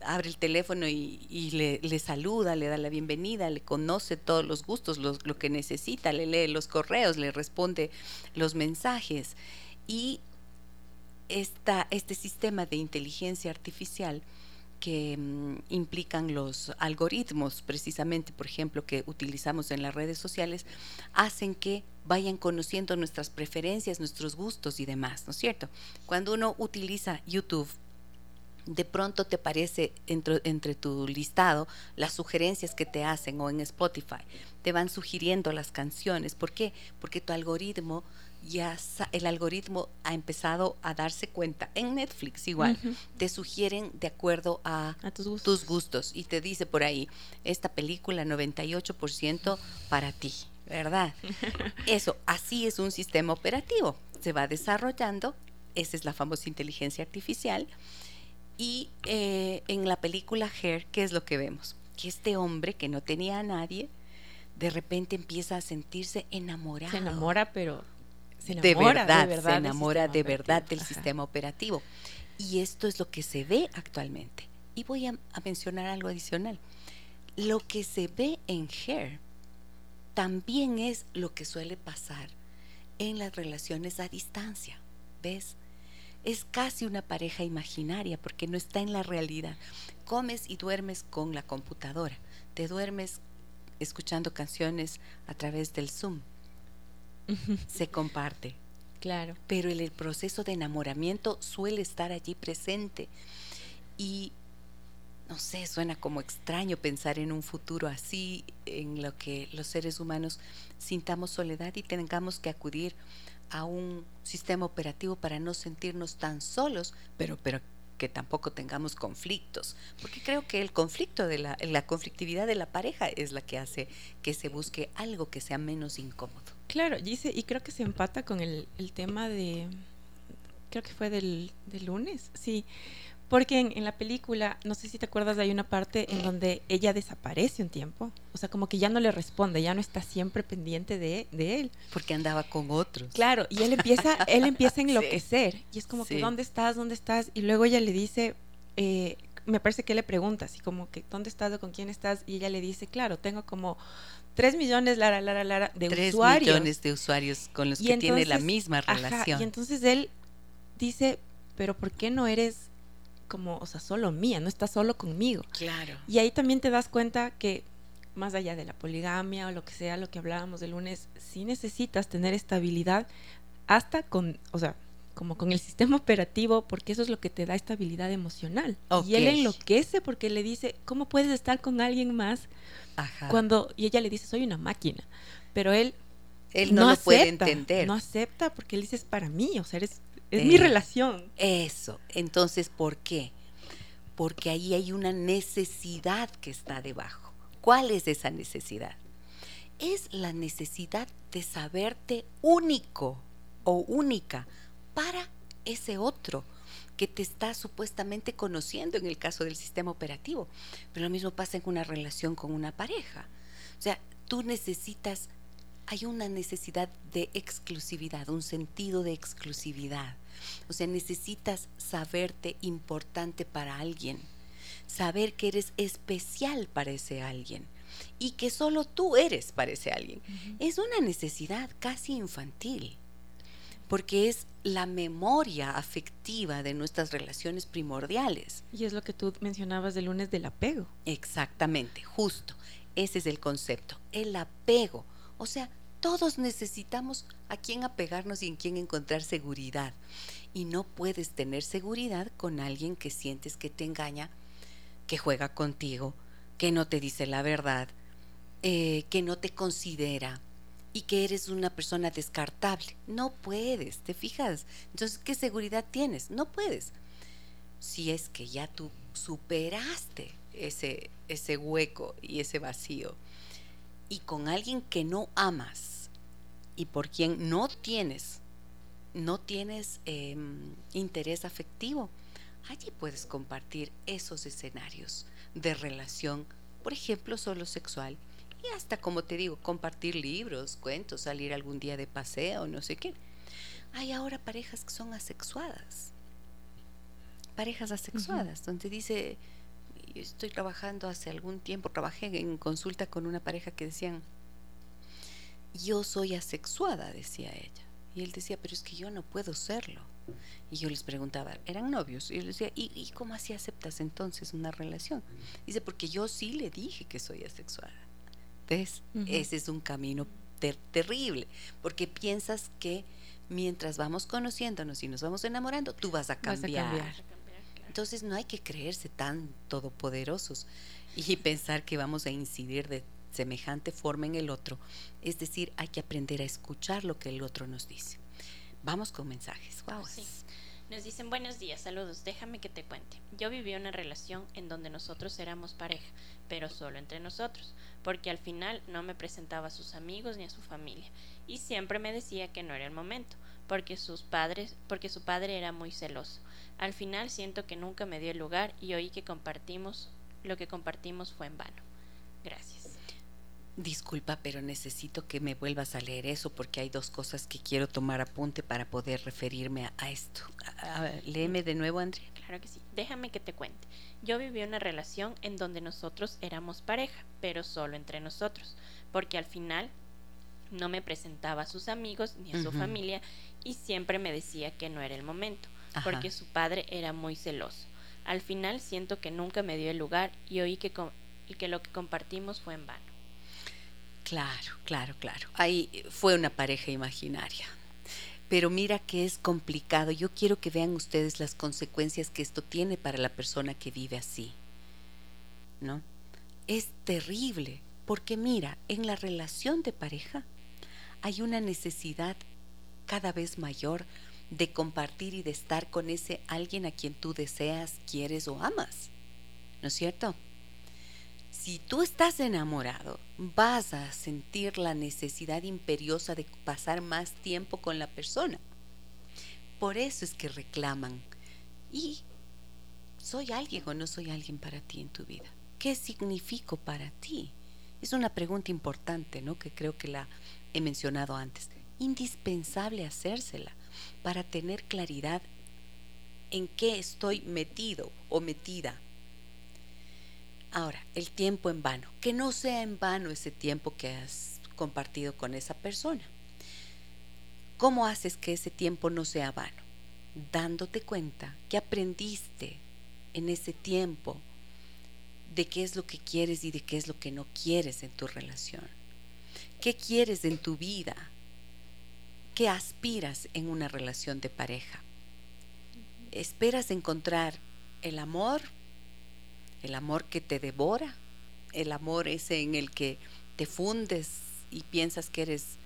abre el teléfono y, le, saluda, le da la bienvenida, le conoce todos los gustos, lo que necesita, le lee los correos, le responde los mensajes. Y esta, este sistema de inteligencia artificial que mm, implican los algoritmos, precisamente, por ejemplo, que utilizamos en las redes sociales, hacen que vayan conociendo nuestras preferencias, nuestros gustos y demás, ¿no es cierto? Cuando uno utiliza YouTube, de pronto te aparece entre, entre tu listado las sugerencias que te hacen o en Spotify, te van sugiriendo las canciones. ¿Por qué? Porque tu algoritmo ya, el algoritmo ha empezado a darse cuenta, en Netflix igual, te sugieren de acuerdo a
A tus gustos.
tus gustos y te dice por ahí, esta película 98% para ti, ¿verdad? [laughs] Eso, así es un sistema operativo, se va desarrollando, esa es la famosa inteligencia artificial, y eh, en la película Hair, ¿qué es lo que vemos? Que este hombre que no tenía a nadie, de repente empieza a sentirse enamorado.
Se enamora, pero se
de
enamora
verdad,
de verdad
se enamora de verdad del
Ajá.
sistema operativo. Y esto es lo que se ve actualmente. Y voy a, a mencionar algo adicional. Lo que se ve en Hair también es lo que suele pasar en las relaciones a distancia. ¿Ves? Es casi una pareja imaginaria porque no está en la realidad. Comes y duermes con la computadora. Te duermes escuchando canciones a través del Zoom. Se comparte
Claro.
pero el, el proceso de enamoramiento suele estar allí presente. Y no sé, suena como extraño pensar en un futuro así, en lo que los seres humanos sintamos soledad y tengamos que acudir a un sistema operativo para no sentirnos tan solos, pero, pero que tampoco tengamos conflictos, porque creo que el conflicto de la, la conflictividad de la pareja es la que hace que se busque algo que sea menos incómodo.
Claro, dice, y creo que se empata con el, el tema de, creo que fue del, del lunes, sí, porque en, en la película, no sé si te acuerdas, hay una parte en donde ella desaparece un tiempo, o sea, como que ya no le responde, ya no está siempre pendiente de, de él.
Porque andaba con otros.
Claro, y él empieza, él empieza a [laughs]
Sí.
enloquecer, y es como que. ¿dónde estás? ¿Dónde estás? Y luego ella le dice, eh, me parece que le pregunta, así como que, ¿dónde estás o con quién estás? Y ella le dice, claro, tengo como 3 millones, Lara, Lara, Lara, de
Tres
usuarios.
millones de usuarios con los
Y
que tiene la
entonces-
misma
Ajá,
relación.
y entonces él dice, pero ¿por qué no eres como, o sea, solo mía, no estás solo conmigo?
claro.
Y ahí también te das cuenta que más allá de la poligamia o lo que sea, lo que hablábamos el lunes, sí necesitas tener estabilidad hasta con, o sea, como con el sistema operativo, porque eso es lo que te da estabilidad emocional. Y él enloquece porque le dice, ¿cómo puedes estar con alguien más
Ajá.
cuando, y ella le dice, soy una máquina, pero él
Él no, lo puede entender.
No acepta porque él dice, es para mí, o sea, eres, es
Eh,
mi relación.
Eso. Entonces, ¿por qué? Porque ahí hay una necesidad que está debajo. ¿Cuál es esa necesidad? Es la necesidad de saberte único o única para ese otro que te está supuestamente conociendo en el caso del sistema operativo. Pero lo mismo pasa en una relación con una pareja. O sea, tú necesitas, hay una necesidad de exclusividad, un sentido de exclusividad. O sea, necesitas saberte importante para alguien, saber que eres especial para ese alguien y que solo tú eres para ese alguien. Es una necesidad casi infantil, porque es la memoria afectiva de nuestras relaciones primordiales.
Y es lo que tú mencionabas del lunes del apego.
Exactamente, justo. Ese es el concepto, el apego. O sea, todos necesitamos a quién apegarnos y en quién encontrar seguridad. Y no puedes tener seguridad con alguien que sientes que te engaña, que juega contigo, que no te dice la verdad, eh, que no te considera y que eres una persona descartable. No puedes, ¿te fijas? Entonces, ¿qué seguridad tienes? No puedes. si es que ya tú superaste ese, ese hueco y ese vacío y con alguien que no amas y por quien no tienes, no tienes em, interés afectivo, allí puedes compartir esos escenarios de relación, por ejemplo, solo sexual, y hasta, como te digo, compartir libros, cuentos, salir algún día de paseo, no sé qué. Hay ahora parejas que son asexuadas, parejas asexuadas, donde dice, estoy trabajando hace algún tiempo, trabajé en consulta con una pareja que decían, yo soy asexuada, decía ella. Y él decía, pero es que yo no puedo serlo. Y yo les preguntaba, eran novios, y yo les decía, ¿y, cómo así aceptas entonces una relación? Dice, porque yo sí le dije que soy asexuada. ¿Ves? Ese es un camino terrible, porque piensas que mientras vamos conociéndonos y nos vamos enamorando, tú vas a cambiar. Entonces no hay que creerse tan todopoderosos y pensar que vamos a incidir de semejante forma en el otro. Es decir, hay que aprender a escuchar lo que el otro nos dice. Vamos con mensajes. Wow.
Nos dicen buenos días, saludos, déjame que te cuente. Yo viví una relación en donde nosotros éramos pareja, pero solo entre nosotros, porque al final no me presentaba a sus amigos ni a su familia, y siempre me decía que no era el momento, porque sus padres, porque su padre era muy celoso. Al final siento que nunca me dio el lugar y oí que compartimos, lo que compartimos fue en vano. Gracias.
Disculpa, pero necesito que me vuelvas a leer eso porque hay dos cosas que quiero tomar apunte para poder referirme a, esto. léeme de nuevo, Andrea.
Claro que sí. Déjame que te cuente. Yo viví una relación en donde nosotros éramos pareja, pero solo entre nosotros, porque al final no me presentaba a sus amigos ni a su familia y siempre me decía que no era el momento, porque su padre era muy celoso. Al final siento que nunca me dio el lugar y oí que, y que lo que compartimos fue en vano.
Claro, claro, claro. Ahí fue una pareja imaginaria. Pero mira que es complicado. Yo quiero que vean ustedes las consecuencias que esto tiene para la persona que vive así. ¿No? Es terrible, porque mira, en la relación de pareja hay una necesidad cada vez mayor de compartir y de estar con ese alguien a quien tú deseas, quieres o amas. ¿No es cierto? Si tú estás enamorado, vas a sentir la necesidad imperiosa de pasar más tiempo con la persona. Por eso es que reclaman. ¿Y soy alguien o no soy alguien para ti en tu vida? ¿Qué significo para ti? Es una pregunta importante, ¿no? Que creo que la he mencionado antes. Indispensable hacérsela para tener claridad en qué estoy metido o metida Ahora, el tiempo en vano, que no sea en vano ese tiempo que has compartido con esa persona. ¿Cómo haces que ese tiempo no sea vano? Dándote cuenta que aprendiste en ese tiempo de qué es lo que quieres y de qué es lo que no quieres en tu relación. ¿Qué quieres en tu vida? ¿Qué aspiras en una relación de pareja? ¿Esperas encontrar el amor el amor que te devora, el amor ese en el que te fundes y piensas que eres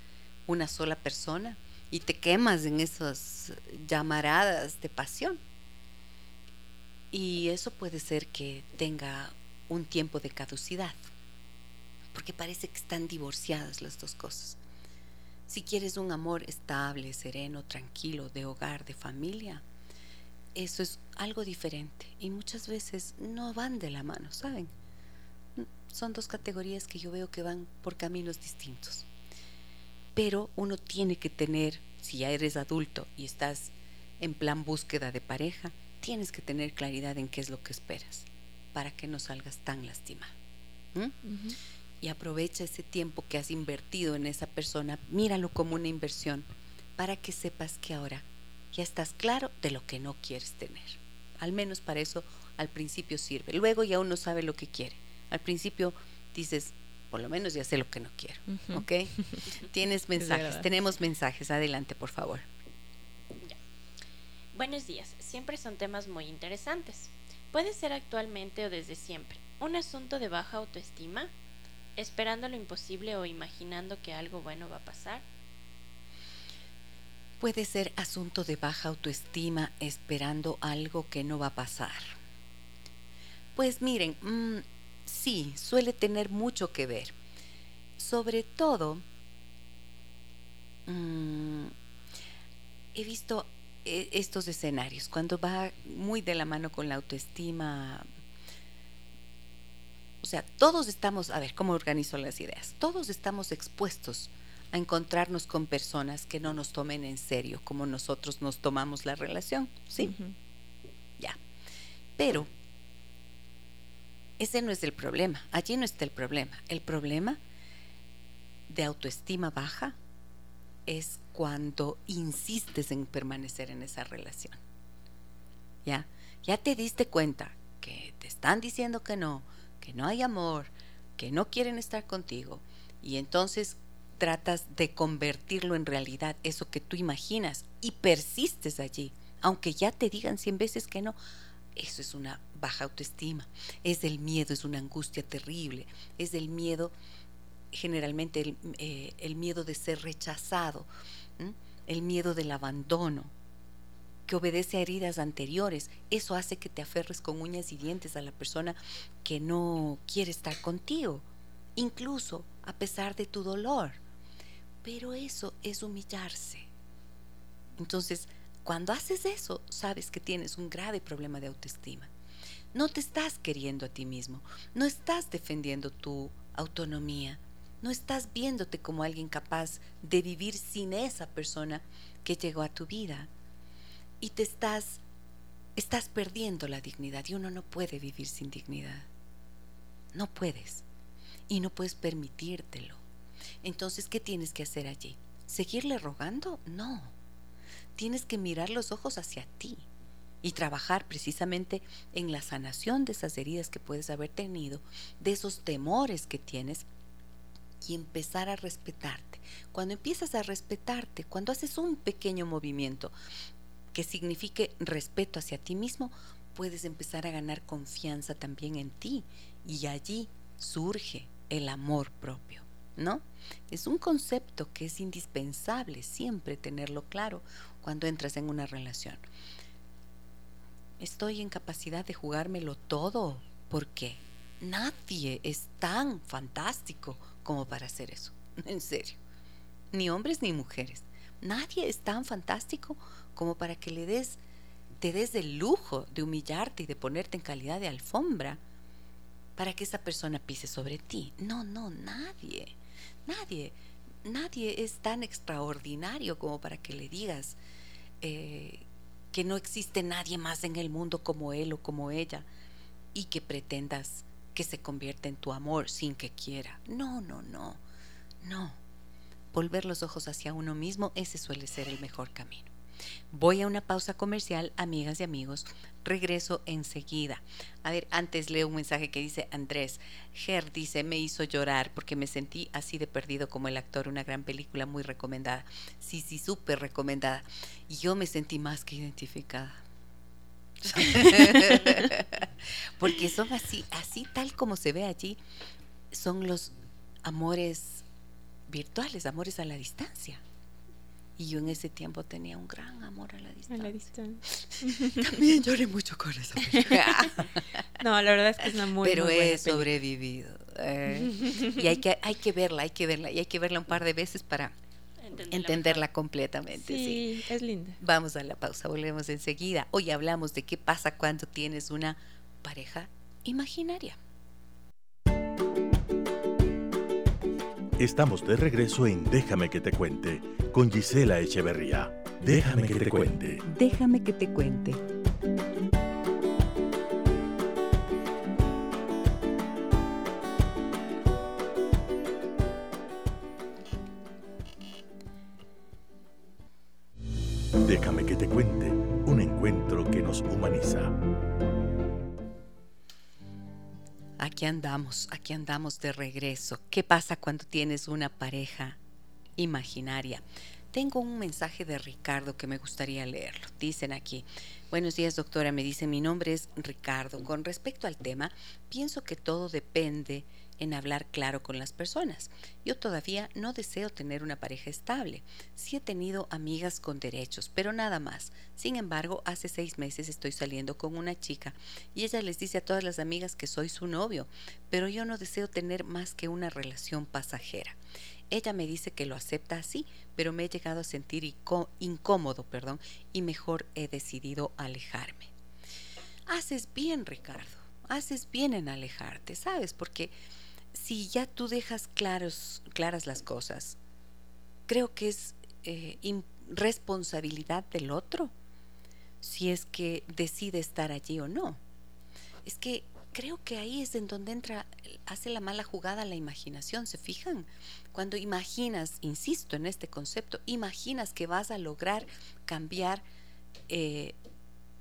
una sola persona y te quemas en esas llamaradas de pasión. Y eso puede ser que tenga un tiempo de caducidad, porque parece que están divorciadas las dos cosas. Si quieres un amor estable, sereno, tranquilo, de hogar, de familia, eso es algo diferente y muchas veces no van de la mano, ¿saben? Son dos categorías que yo veo que van por caminos distintos. Pero uno tiene que tener, si ya eres adulto y estás en plan búsqueda de pareja, tienes que tener claridad en qué es lo que esperas para que no salgas tan lastimado. Y aprovecha ese tiempo que has invertido en esa persona, míralo como una inversión para que sepas que ahora ya estás claro de lo que no quieres tener. Al menos para eso al principio sirve. Luego ya uno sabe lo que quiere. Al principio dices, por lo menos ya sé lo que no quiero. ¿Ok? [laughs] Tienes mensajes, tenemos mensajes. Adelante, por favor.
Buenos días. Siempre son temas muy interesantes. Puede ser actualmente o desde siempre. Un asunto de baja autoestima, esperando lo imposible o imaginando que algo bueno va a pasar
Puede ser asunto de baja autoestima esperando algo que no va a pasar. Pues miren, mm, sí, suele tener mucho que ver. Sobre todo, mm, he visto eh, estos escenarios cuando va muy de la mano con la autoestima. O sea, todos estamos, a ver, ¿cómo organizo las ideas? Todos estamos expuestos a encontrarnos con personas que no nos tomen en serio como nosotros nos tomamos la relación, ¿sí? Ya. Pero ese no es el problema, allí no está el problema. El problema de autoestima baja es cuando insistes en permanecer en esa relación. ¿Ya? Ya te diste cuenta que te están diciendo que no, que no hay amor, que no quieren estar contigo y entonces tratas de convertirlo en realidad, eso que tú imaginas y persistes allí, aunque ya te digan cien veces que no. Eso es una baja autoestima, es el miedo, es una angustia terrible, es el miedo, generalmente el, eh, miedo de ser rechazado, el miedo del abandono, que obedece a heridas anteriores. Eso hace que te aferres con uñas y dientes a la persona que no quiere estar contigo, incluso a pesar de tu dolor. Pero eso es humillarse. Entonces, cuando haces eso, sabes que tienes un grave problema de autoestima. No te estás queriendo a ti mismo, no estás defendiendo tu autonomía, no estás viéndote como alguien capaz de vivir sin esa persona que llegó a tu vida. Y te estás estás perdiendo la dignidad y uno no puede vivir sin dignidad. No puedes. Y no puedes permitírtelo. Entonces, ¿qué tienes que hacer allí? ¿Seguirle rogando? No. Tienes que mirar los ojos hacia ti y trabajar precisamente en la sanación de esas heridas que puedes haber tenido, de esos temores que tienes y empezar a respetarte. Cuando empiezas a respetarte, cuando haces un pequeño movimiento que signifique respeto hacia ti mismo, puedes empezar a ganar confianza también en ti y allí surge el amor propio. ¿No? Es un concepto que es indispensable siempre tenerlo claro cuando entras en una relación. Estoy en capacidad de jugármelo todo porque nadie es tan fantástico como para hacer eso, [laughs] en serio. Ni hombres ni mujeres. Nadie es tan fantástico como para que le des te des el lujo de humillarte y de ponerte en calidad de alfombra para que esa persona pise sobre ti. No, no, nadie. Nadie, nadie es tan extraordinario como para que le digas eh, que no existe nadie más en el mundo como él o como ella y que pretendas que se convierta en tu amor sin que quiera. No, no, no, no. Volver los ojos hacia uno mismo, ese suele ser el mejor camino. Voy a una pausa comercial, amigas y amigos. Regreso enseguida. A ver, antes leo un mensaje que dice Andrés. Ger dice, me hizo llorar porque me sentí así de perdido como el actor. Una gran película muy recomendada. Sí, sí, súper recomendada. Y yo me sentí más que identificada. [laughs] porque son así, así tal como se ve allí, son los amores virtuales, amores a la distancia. Y yo en ese tiempo tenía un gran amor a la distancia. A la distancia. [laughs] También lloré mucho con esa [laughs]
no, la verdad es que es una muy
Pero he sobrevivido. Eh, [laughs] y hay que, hay que verla, hay que verla. Y hay que verla un par de veces para entenderla, completamente.
Sí, es linda.
Vamos a la pausa, volvemos enseguida. Hoy hablamos de qué pasa cuando tienes una pareja imaginaria.
Estamos de regreso en Déjame que te cuente con Gisela Echeverría. Déjame que te cuente.
Déjame que te cuente.
Déjame que te cuente un encuentro que nos humaniza.
Aquí andamos, aquí andamos de regreso. ¿Qué pasa cuando tienes una pareja imaginaria? Tengo un mensaje de Ricardo que me gustaría leerlo. Dicen aquí, buenos días doctora, me dice mi nombre es Ricardo. Con respecto al tema, pienso que todo depende en hablar claro con las personas. Yo todavía no deseo tener una pareja estable. Sí he tenido amigas con derechos, pero nada más. Sin embargo, hace seis meses estoy saliendo con una chica y ella les dice a todas las amigas que soy su novio, pero yo no deseo tener más que una relación pasajera. Ella me dice que lo acepta así, pero me he llegado a sentir incómodo, perdón, y mejor he decidido alejarme. Haces bien, Ricardo, haces bien en alejarte, ¿sabes? Porque si ya tú dejas claros, claras las cosas, creo que es eh, responsabilidad del otro si es que decide estar allí o no. Es que creo que ahí es en donde entra, hace la mala jugada la imaginación, ¿se fijan? Cuando imaginas, insisto en este concepto, imaginas que vas a lograr cambiar eh,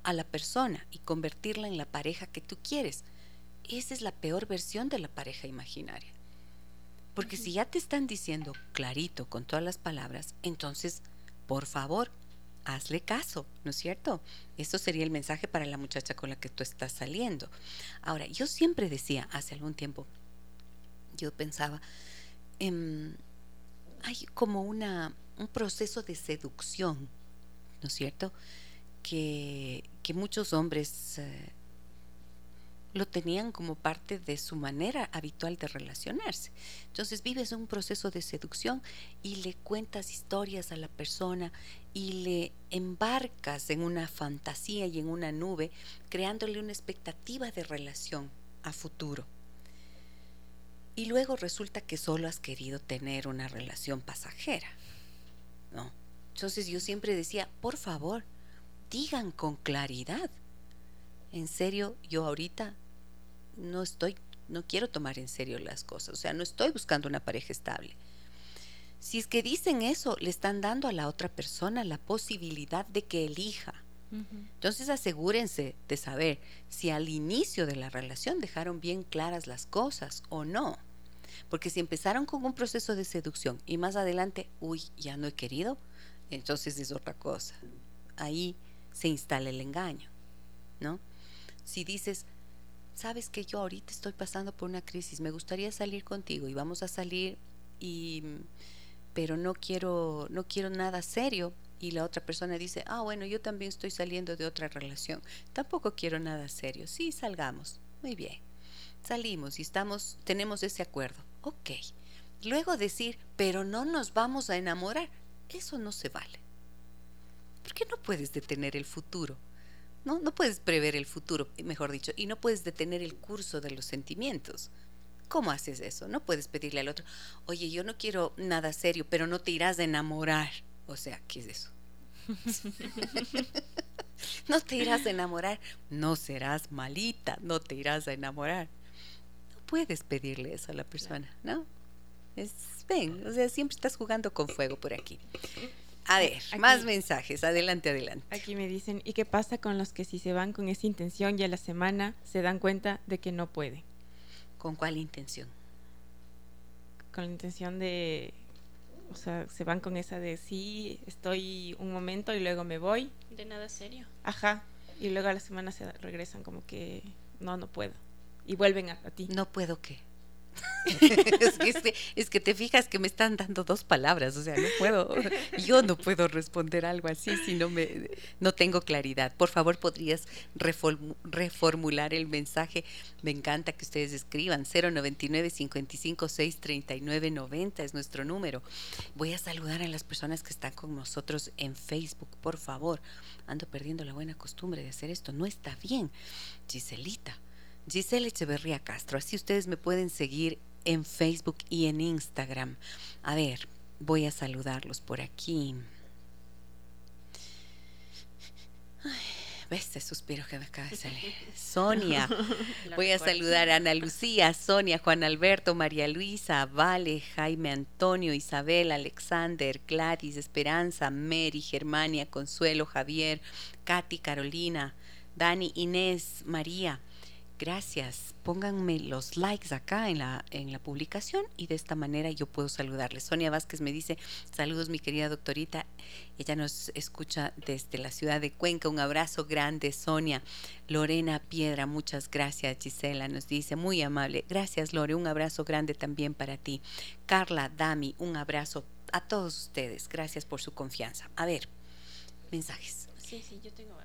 a la persona y convertirla en la pareja que tú quieres. Esa es la peor versión de la pareja imaginaria. Porque si ya te están diciendo clarito con todas las palabras, entonces, por favor, hazle caso, ¿no es cierto? Eso sería el mensaje para la muchacha con la que tú estás saliendo. Ahora, yo siempre decía hace algún tiempo, yo pensaba, em, hay como una, un proceso de seducción, ¿no es cierto? Que, que muchos hombres eh, lo tenían como parte de su manera habitual de relacionarse. Entonces vives un proceso de seducción y le cuentas historias a la persona y le embarcas en una fantasía y en una nube, creándole una expectativa de relación a futuro. Y luego resulta que solo has querido tener una relación pasajera. ¿No? Entonces yo siempre decía, por favor, digan con claridad. En serio, yo ahorita no estoy, no quiero tomar en serio las cosas, o sea, no estoy buscando una pareja estable. Si es que dicen eso, le están dando a la otra persona la posibilidad de que elija. Entonces asegúrense de saber si al inicio de la relación dejaron bien claras las cosas o no. Porque si empezaron con un proceso de seducción y más adelante, uy, ya no he querido, entonces es otra cosa. Ahí se instala el engaño, ¿no? Si dices, sabes que yo ahorita estoy pasando por una crisis, me gustaría salir contigo y vamos a salir y pero no quiero no quiero nada serio y la otra persona dice, "Ah, bueno, yo también estoy saliendo de otra relación. Tampoco quiero nada serio. Sí, salgamos." Muy bien. Salimos y estamos tenemos ese acuerdo. Ok. Luego decir, "Pero no nos vamos a enamorar." Eso no se vale. ¿Por qué no puedes detener el futuro? ¿No? No puedes prever el futuro, mejor dicho, y no puedes detener el curso de los sentimientos. ¿Cómo haces eso? No puedes pedirle al otro, oye, yo no quiero nada serio, pero no te irás a enamorar. O sea, ¿qué es eso? [laughs] no te irás a enamorar, no serás malita, no te irás a enamorar. No puedes pedirle eso a la persona, ¿no? Es, ven, o sea, siempre estás jugando con fuego por aquí. A ver, más mensajes. Adelante, adelante.
Aquí me dicen, ¿y qué pasa con los que si se van con esa intención y a la semana se dan cuenta de que no pueden?
¿Con cuál intención?
Con la intención de, o sea, se van con esa de sí, estoy un momento y luego me voy.
De nada serio.
Ajá. Y luego a la semana se regresan como que no, no puedo. Y vuelven a, a ti.
No puedo qué. [laughs] es, que, te fijas que me están dando dos palabras, o sea, no puedo, yo no puedo responder algo así si no me, no tengo claridad. Por favor, podrías reformular el mensaje. Me encanta que ustedes escriban 099 55 639 90 es nuestro número. Voy a saludar a las personas que están con nosotros en Facebook, por favor. Ando perdiendo la buena costumbre de hacer esto, no está bien. Giselita, Giselle Echeverría Castro. Así ustedes me pueden seguir en Facebook y en Instagram. A ver, voy a saludarlos por aquí. ¿Ves ese suspiro que me acaba de salir? Sonia. [laughs] Voy a saludar a Ana Lucía, Sonia, Juan Alberto, María Luisa, Vale, Jaime Antonio, Isabel, Alexander, Gladys, Esperanza, Mary, Germania, Consuelo, Javier, Katy, Carolina, Dani, Inés, María, Gracias. Pónganme los likes acá en la, en la publicación y de esta manera yo puedo saludarles. Sonia Vázquez me dice, saludos mi querida doctorita. Ella nos escucha desde la ciudad de Cuenca. Un abrazo grande, Sonia. Lorena Piedra, muchas gracias. Gisela nos dice, muy amable. Gracias, Lore. Un abrazo grande también para ti. Carla, Dami, un abrazo a todos ustedes. Gracias por su confianza. A ver, mensajes.
Sí, sí, yo tengo.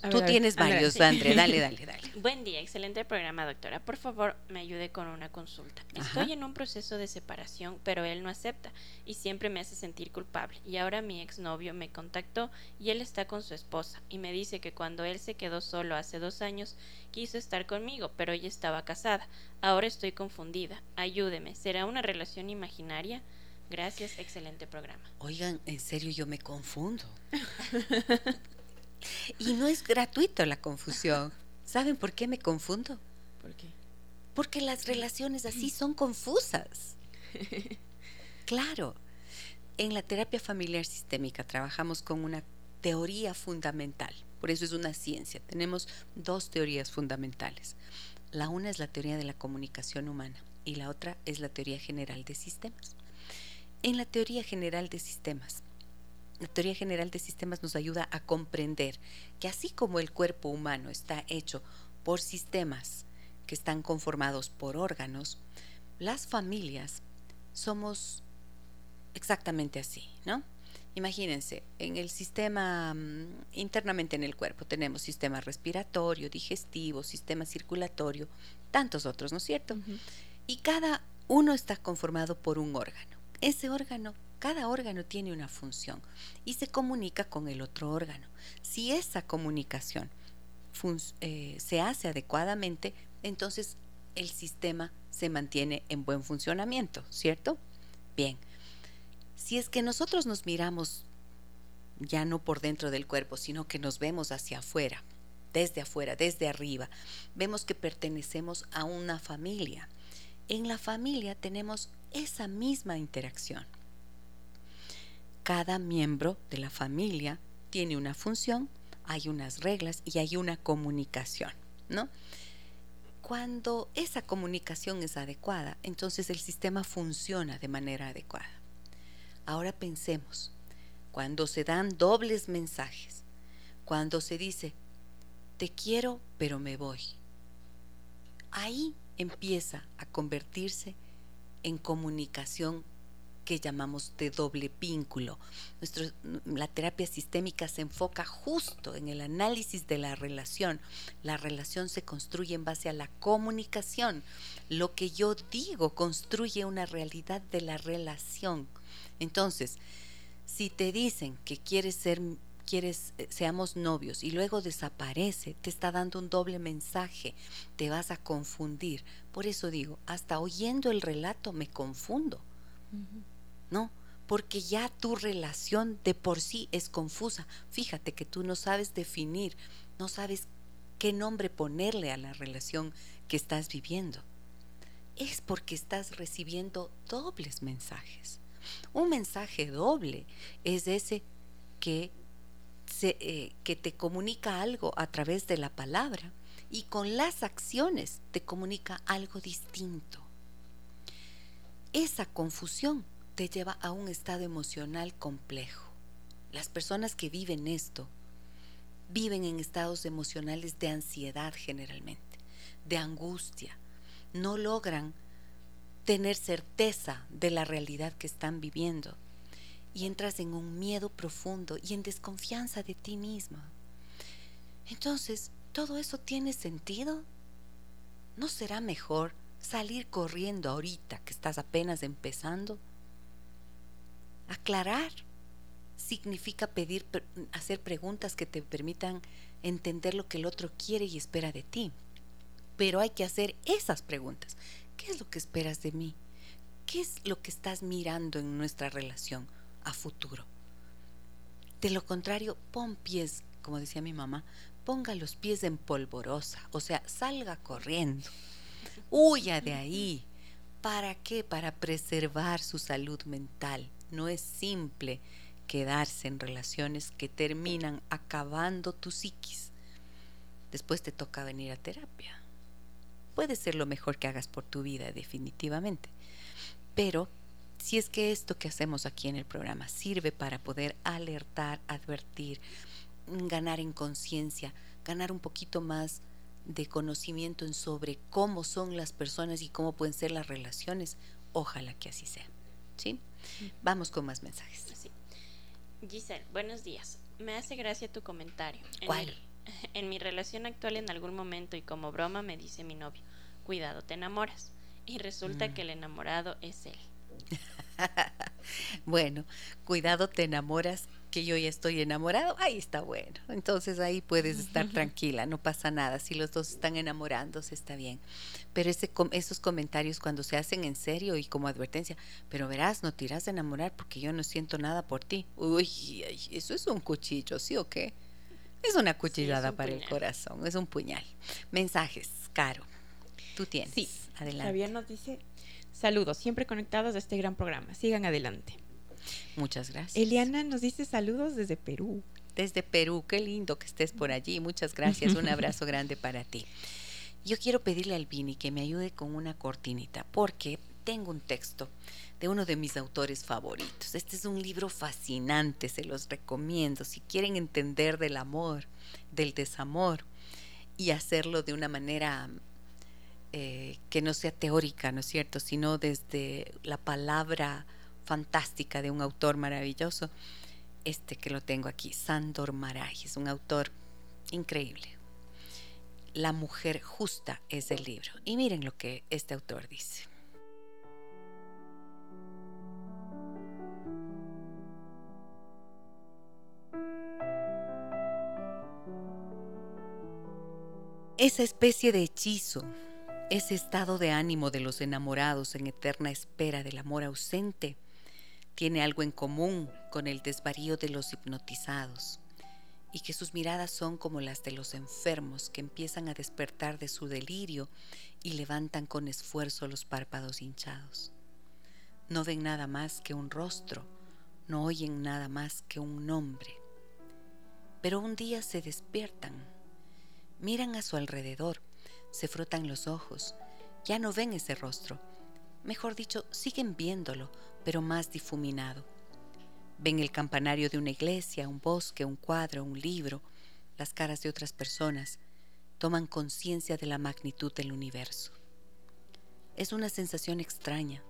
A
Tú
ver,
tienes
Andrea,
varios,
sí.
Andre. Dale, [laughs] dale, dale.
Buen día, excelente programa, doctora. Por favor, me ayude con una consulta.
Ajá.
Estoy en un proceso de separación, pero él no acepta y siempre me hace sentir culpable. Y ahora mi exnovio me contactó y él está con su esposa y me dice que cuando él se quedó solo hace dos años quiso estar conmigo, pero ella estaba casada. Ahora estoy confundida. Ayúdeme. ¿Será una relación imaginaria? Gracias, excelente programa.
Oigan, en serio yo me confundo. [laughs] y no es gratuito la confusión. ¿Saben por qué me confundo?
¿Por qué?
Porque las relaciones así son confusas. [laughs] Claro. En la terapia familiar sistémica trabajamos con una teoría fundamental. Por eso es una ciencia. Tenemos dos teorías fundamentales. La una es la teoría de la comunicación humana y la otra es la teoría general de sistemas. En la teoría general de sistemas, la teoría general de sistemas nos ayuda a comprender que así como el cuerpo humano está hecho por sistemas que están conformados por órganos, las familias somos exactamente así, ¿no? Imagínense, en el sistema, mm, internamente en el cuerpo, tenemos sistema respiratorio, digestivo, sistema circulatorio, tantos otros, ¿no es cierto? Y cada uno está conformado por un órgano. Ese órgano, cada órgano tiene una función y se comunica con el otro órgano. Si esa comunicación eh, se hace adecuadamente, entonces el sistema se mantiene en buen funcionamiento, ¿cierto? Bien, si es que nosotros nos miramos ya no por dentro del cuerpo, sino que nos vemos hacia afuera, desde afuera, desde arriba, vemos que pertenecemos a una familia. En la familia tenemos esa misma interacción. Cada miembro de la familia tiene una función, hay unas reglas y hay una comunicación, ¿no? Cuando esa comunicación es adecuada, entonces el sistema funciona de manera adecuada. Ahora pensemos, cuando se dan dobles mensajes, cuando se dice, te quiero pero me voy, ahí empieza a convertirse en comunicación que llamamos de doble vínculo. Nuestro- la terapia sistémica se enfoca justo en el análisis de la relación. La relación se construye en base a la comunicación. Lo que yo digo construye una realidad de la relación. Entonces, si te dicen que quieres ser quieres eh, seamos novios y luego desaparece, te está dando un doble mensaje, te vas a confundir. Por eso digo, hasta oyendo el relato me confundo. ¿No? Porque ya tu relación de por sí es confusa. Fíjate que tú no sabes definir, no sabes qué nombre ponerle a la relación que estás viviendo. Es porque estás recibiendo dobles mensajes. Un mensaje doble es ese que, eh, te comunica algo a través de la palabra y con las acciones te comunica algo distinto. Esa confusión te lleva a un estado emocional complejo. Las personas que viven esto viven en estados emocionales de ansiedad generalmente, de angustia. No logran tener certeza de la realidad que están viviendo y entras en un miedo profundo y en desconfianza de ti misma. Entonces, ¿todo eso tiene sentido? ¿No será mejor salir corriendo ahorita que estás apenas empezando? Aclarar significa pedir, hacer preguntas que te permitan entender lo que el otro quiere y espera de ti. Pero hay que hacer esas preguntas. ¿Qué es lo que esperas de mí? ¿Qué es lo que estás mirando en nuestra relación a futuro? De lo contrario, pon pies, como decía mi mamá, ponga los pies en polvorosa, o sea, salga corriendo, huya de ahí. ¿Para qué? Para preservar su salud mental. No es simple quedarse en relaciones que terminan acabando tu psiquis. Después te toca venir a terapia. puede ser lo mejor que hagas por tu vida, definitivamente. Pero si es que esto que hacemos aquí en el programa sirve para poder alertar, advertir, ganar en conciencia, ganar un poquito más de conocimiento en sobre cómo son las personas y cómo pueden ser las relaciones, ojalá que así sea. ¿Sí? Vamos con más mensajes.
Sí. Giselle, buenos días. Me hace gracia tu comentario. En
¿Cuál?
mi- [laughs] en mi relación actual en algún momento y como broma me dice mi novio, cuidado, te enamoras. Y resulta
Mm.
que el enamorado es él. [laughs]
Bueno, cuidado, te enamoras, que yo ya estoy enamorado, ahí está bueno. Entonces ahí puedes estar tranquila, no pasa nada. Si los dos están enamorándose, está bien. Pero ese, esos comentarios cuando se hacen en serio y como advertencia, pero verás, no te irás a enamorar porque yo no siento nada por ti. Uy, eso es un cuchillo, ¿sí o qué? Es una cuchillada
un
para el corazón, es un puñal. Mensajes, Caro. Tú tienes.
Sí,
adelante.
Javier nos dice, saludos, siempre conectados a este gran programa. Sigan adelante.
Muchas gracias.
Eliana nos dice saludos desde Perú.
desde Perú. Qué lindo que estés por allí. Muchas gracias. Un abrazo [laughs] grande para ti. Yo quiero pedirle al Vini que me ayude con una cortinita porque tengo un texto de uno de mis autores favoritos. Este es un libro fascinante, se los recomiendo. Si quieren entender del amor, del desamor y hacerlo de una manera eh, que no sea teórica, ¿no es cierto?, sino desde la palabra fantástica de un autor maravilloso, este que lo tengo aquí, Sandor Maray, es un autor increíble. La mujer justa es el libro. Y miren lo que este autor dice. Esa especie de hechizo, ese estado de ánimo de los enamorados en eterna espera del amor ausente, tiene algo en común con el desvarío de los hipnotizados y que sus miradas son como las de los enfermos que empiezan a despertar de su delirio y levantan con esfuerzo los párpados hinchados. No ven nada más que un rostro, no oyen nada más que un nombre. Pero un día se despiertan, miran a su alrededor, se frotan los ojos, ya no ven ese rostro, mejor dicho, siguen viéndolo, pero más difuminado. Ven el campanario de una iglesia, un bosque, un cuadro, un libro, las caras de otras personas, toman conciencia de la magnitud del universo. Es una sensación extraña.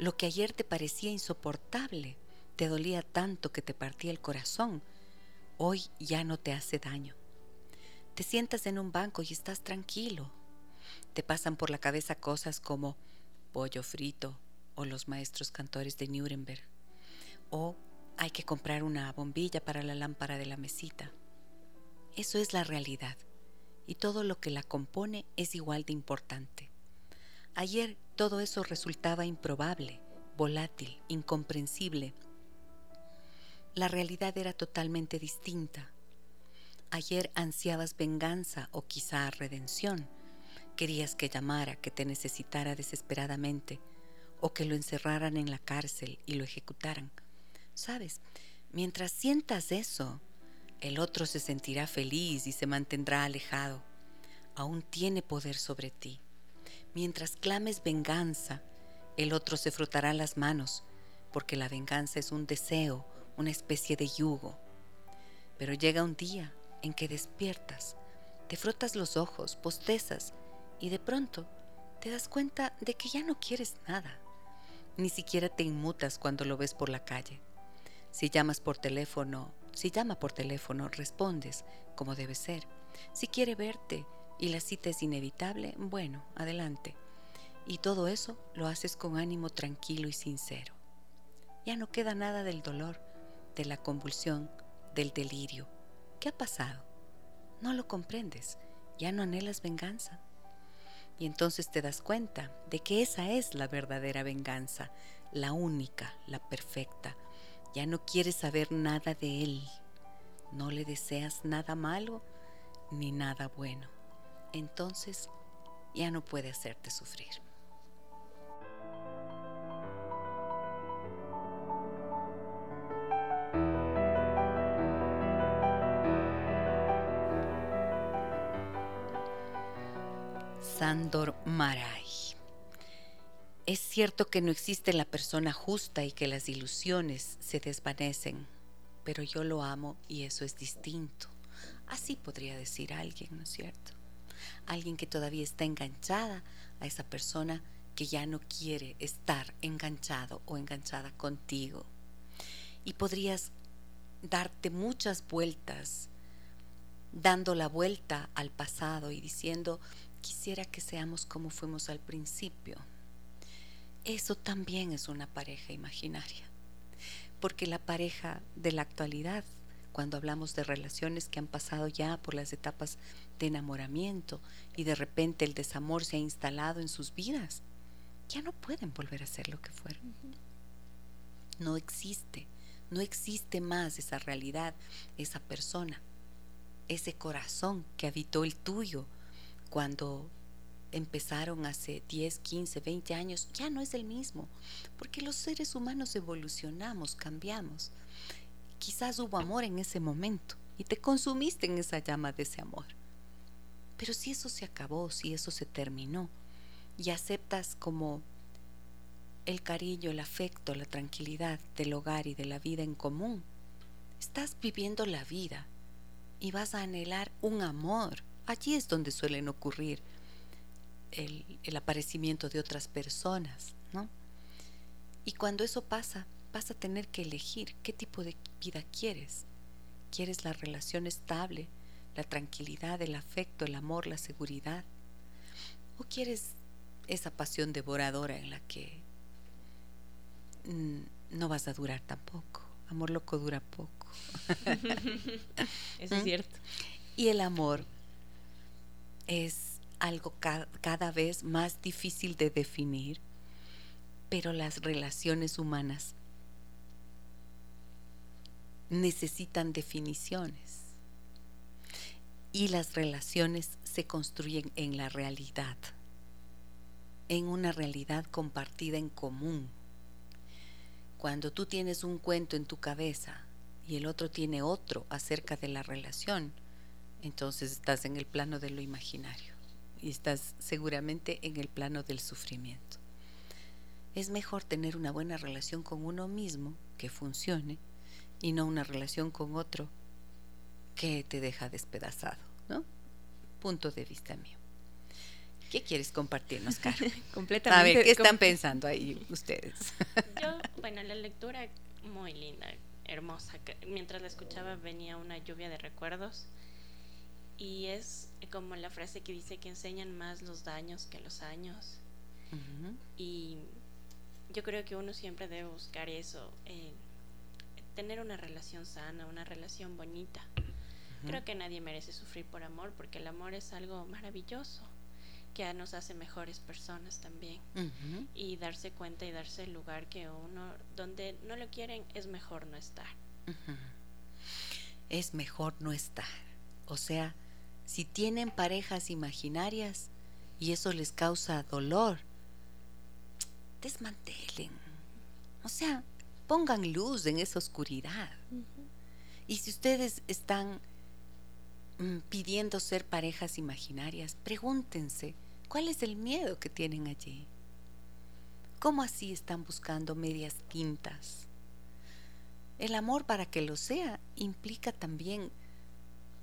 Lo que ayer te parecía insoportable, te dolía tanto que te partía el corazón, hoy ya no te hace daño. Te sientas en un banco y estás tranquilo. Te pasan por la cabeza cosas como pollo frito o los maestros cantores de Nuremberg. O hay que comprar una bombilla para la lámpara de la mesita. Eso es la realidad y todo lo que la compone es igual de importante. Ayer todo eso resultaba improbable, volátil, incomprensible. La realidad era totalmente distinta. Ayer ansiabas venganza o quizá redención. Querías que llamara, que te necesitara desesperadamente, o que lo encerraran en la cárcel y lo ejecutaran. Sabes, mientras sientas eso, el otro se sentirá feliz y se mantendrá alejado. Aún tiene poder sobre ti. Mientras clames venganza, el otro se frotará las manos, porque la venganza es un deseo, una especie de yugo. Pero llega un día en que despiertas, te frotas los ojos, postezas y de pronto te das cuenta de que ya no quieres nada. Ni siquiera te inmutas cuando lo ves por la calle. Si llamas por teléfono, si llama por teléfono, respondes como debe ser. Si quiere verte y la cita es inevitable, bueno, adelante. Y todo eso lo haces con ánimo tranquilo y sincero. Ya no queda nada del dolor, de la convulsión, del delirio. ¿Qué ha pasado? No lo comprendes, ya no anhelas venganza. Y entonces te das cuenta de que esa es la verdadera venganza, la única, la perfecta. Ya no quieres saber nada de él, no le deseas nada malo ni nada bueno. Entonces ya no puede hacerte sufrir. Es cierto que no existe la persona justa y que las ilusiones se desvanecen, pero yo lo amo y eso es distinto. Así podría decir alguien, ¿no es cierto? Alguien que todavía está enganchada a esa persona que ya no quiere estar enganchado o enganchada contigo. Y podrías darte muchas vueltas, dando la vuelta al pasado y diciendo, quisiera que seamos como fuimos al principio eso también es una pareja imaginaria. Porque la pareja de la actualidad, cuando hablamos de relaciones que han pasado ya por las etapas de enamoramiento y de repente el desamor se ha instalado en sus vidas, ya no pueden volver a ser lo que fueron. No existe, no existe más esa realidad, esa persona, ese corazón que habitó el tuyo cuando empezaron hace 10, 15, 20 años, ya no es el mismo, porque los seres humanos evolucionamos, cambiamos. Quizás hubo amor en ese momento y te consumiste en esa llama de ese amor. Pero si eso se acabó, si eso se terminó y aceptas como el cariño, el afecto, la tranquilidad del hogar y de la vida en común, estás viviendo la vida y vas a anhelar un amor. Allí es donde suelen ocurrir el, aparecimiento de otras personas, ¿no? Y cuando eso pasa, vas a tener que elegir qué tipo de vida quieres. ¿Quieres la relación estable, la tranquilidad, el afecto, el amor, la seguridad? ¿O quieres esa pasión devoradora en la que mm, no vas a durar tampoco? Amor loco dura poco. [laughs]
Eso es ¿Mm? cierto.
Y el amor es algo cada vez más difícil de definir, pero las relaciones humanas necesitan definiciones y las relaciones se construyen en la realidad, en una realidad compartida en común. Cuando tú tienes un cuento en tu cabeza y el otro tiene otro acerca de la relación, entonces estás en el plano de lo imaginario y estás seguramente en el plano del sufrimiento. Es mejor tener una buena relación con uno mismo que funcione y no una relación con otro que te deja despedazado, ¿no? Punto de vista mío. ¿Qué quieres compartirnos, Carmen?
Completamente. [laughs]
A ver, ¿qué están pensando ahí ustedes? [laughs]
Yo, [laughs] bueno, la lectura muy linda, hermosa. Mientras la escuchaba venía una lluvia de recuerdos y es como la frase que dice que enseñan más los daños que los años. Y yo creo que uno siempre debe buscar eso, eh, tener una relación sana, una relación bonita. Creo que nadie merece sufrir por amor porque el amor es algo maravilloso que nos hace mejores personas también. Y darse cuenta y darse el lugar que uno, donde no lo quieren, es mejor no estar.
Es mejor no estar. O sea, si tienen parejas imaginarias y eso les causa dolor, desmantelen. O sea, pongan luz en esa oscuridad. Y si ustedes están mm, pidiendo ser parejas imaginarias, pregúntense, ¿cuál es el miedo que tienen allí? ¿Cómo así están buscando medias tintas? El amor para que lo sea implica también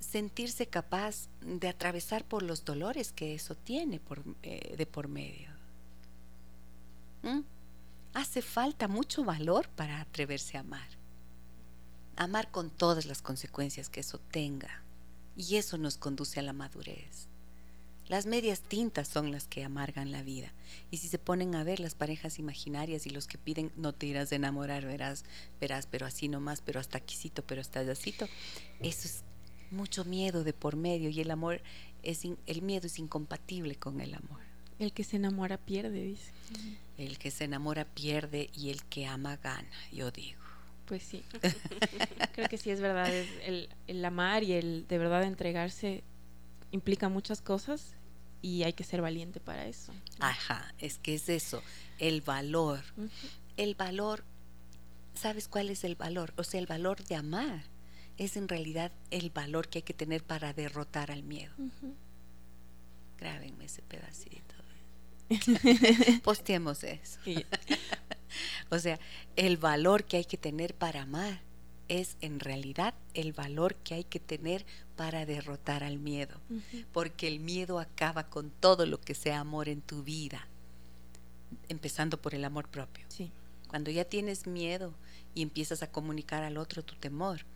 sentirse capaz de atravesar por los dolores que eso tiene por, eh, de por medio. ¿Mm? Hace falta mucho valor para atreverse a amar. Amar con todas las consecuencias que eso tenga. Y eso nos conduce a la madurez. Las medias tintas son las que amargan la vida. Y si se ponen a ver las parejas imaginarias y los que piden no te irás a enamorar, verás, verás, pero así nomás, pero hasta aquícito, pero hasta allácito, eso es mucho miedo de por medio y el amor es el miedo es incompatible con el amor.
El que se enamora pierde, dice.
El que se enamora pierde y el que ama gana, yo digo.
Pues sí. [laughs] Creo que sí es verdad. El, el, amar y el de verdad entregarse implica muchas cosas y hay que ser valiente para eso.
Ajá, es que es eso, el valor. El valor, ¿sabes cuál es el valor? O sea, el valor de amar es en realidad el valor que hay que tener para derrotar al miedo. Grábenme ese pedacito. [laughs] Posteemos eso. [laughs] o sea, el valor que hay que tener para amar es en realidad el valor que hay que tener para derrotar al miedo, porque el miedo acaba con todo lo que sea amor en tu vida, empezando por el amor propio.
Sí.
Cuando ya tienes miedo y empiezas a comunicar al otro tu temor,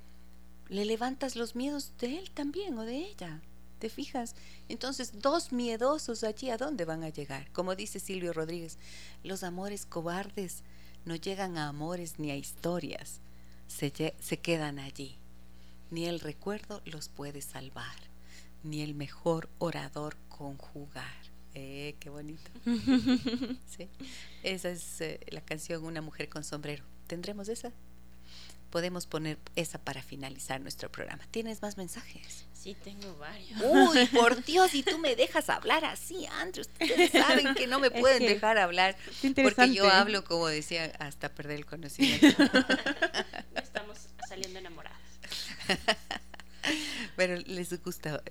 le levantas los miedos de él también o de ella. ¿Te fijas? Entonces, dos miedosos allí, ¿a dónde van a llegar? Como dice Silvio Rodríguez, los amores cobardes no llegan a amores ni a historias se, se quedan allí. Ni el recuerdo los puede salvar, ni el mejor orador conjugar. Eh, qué bonito. [laughs] ¿Sí? Esa es eh, la canción Una mujer con sombrero. ¿Tendremos esa? Podemos poner esa para finalizar nuestro programa. ¿Tienes más mensajes?
Sí, tengo varios.
Uy, por [laughs] Dios, y tú me dejas hablar así, Andrew. Ustedes saben que no me pueden dejar hablar porque yo hablo, como decía, hasta perder el conocimiento. [laughs]
Estamos saliendo enamoradas. [laughs]
Pero les gusta,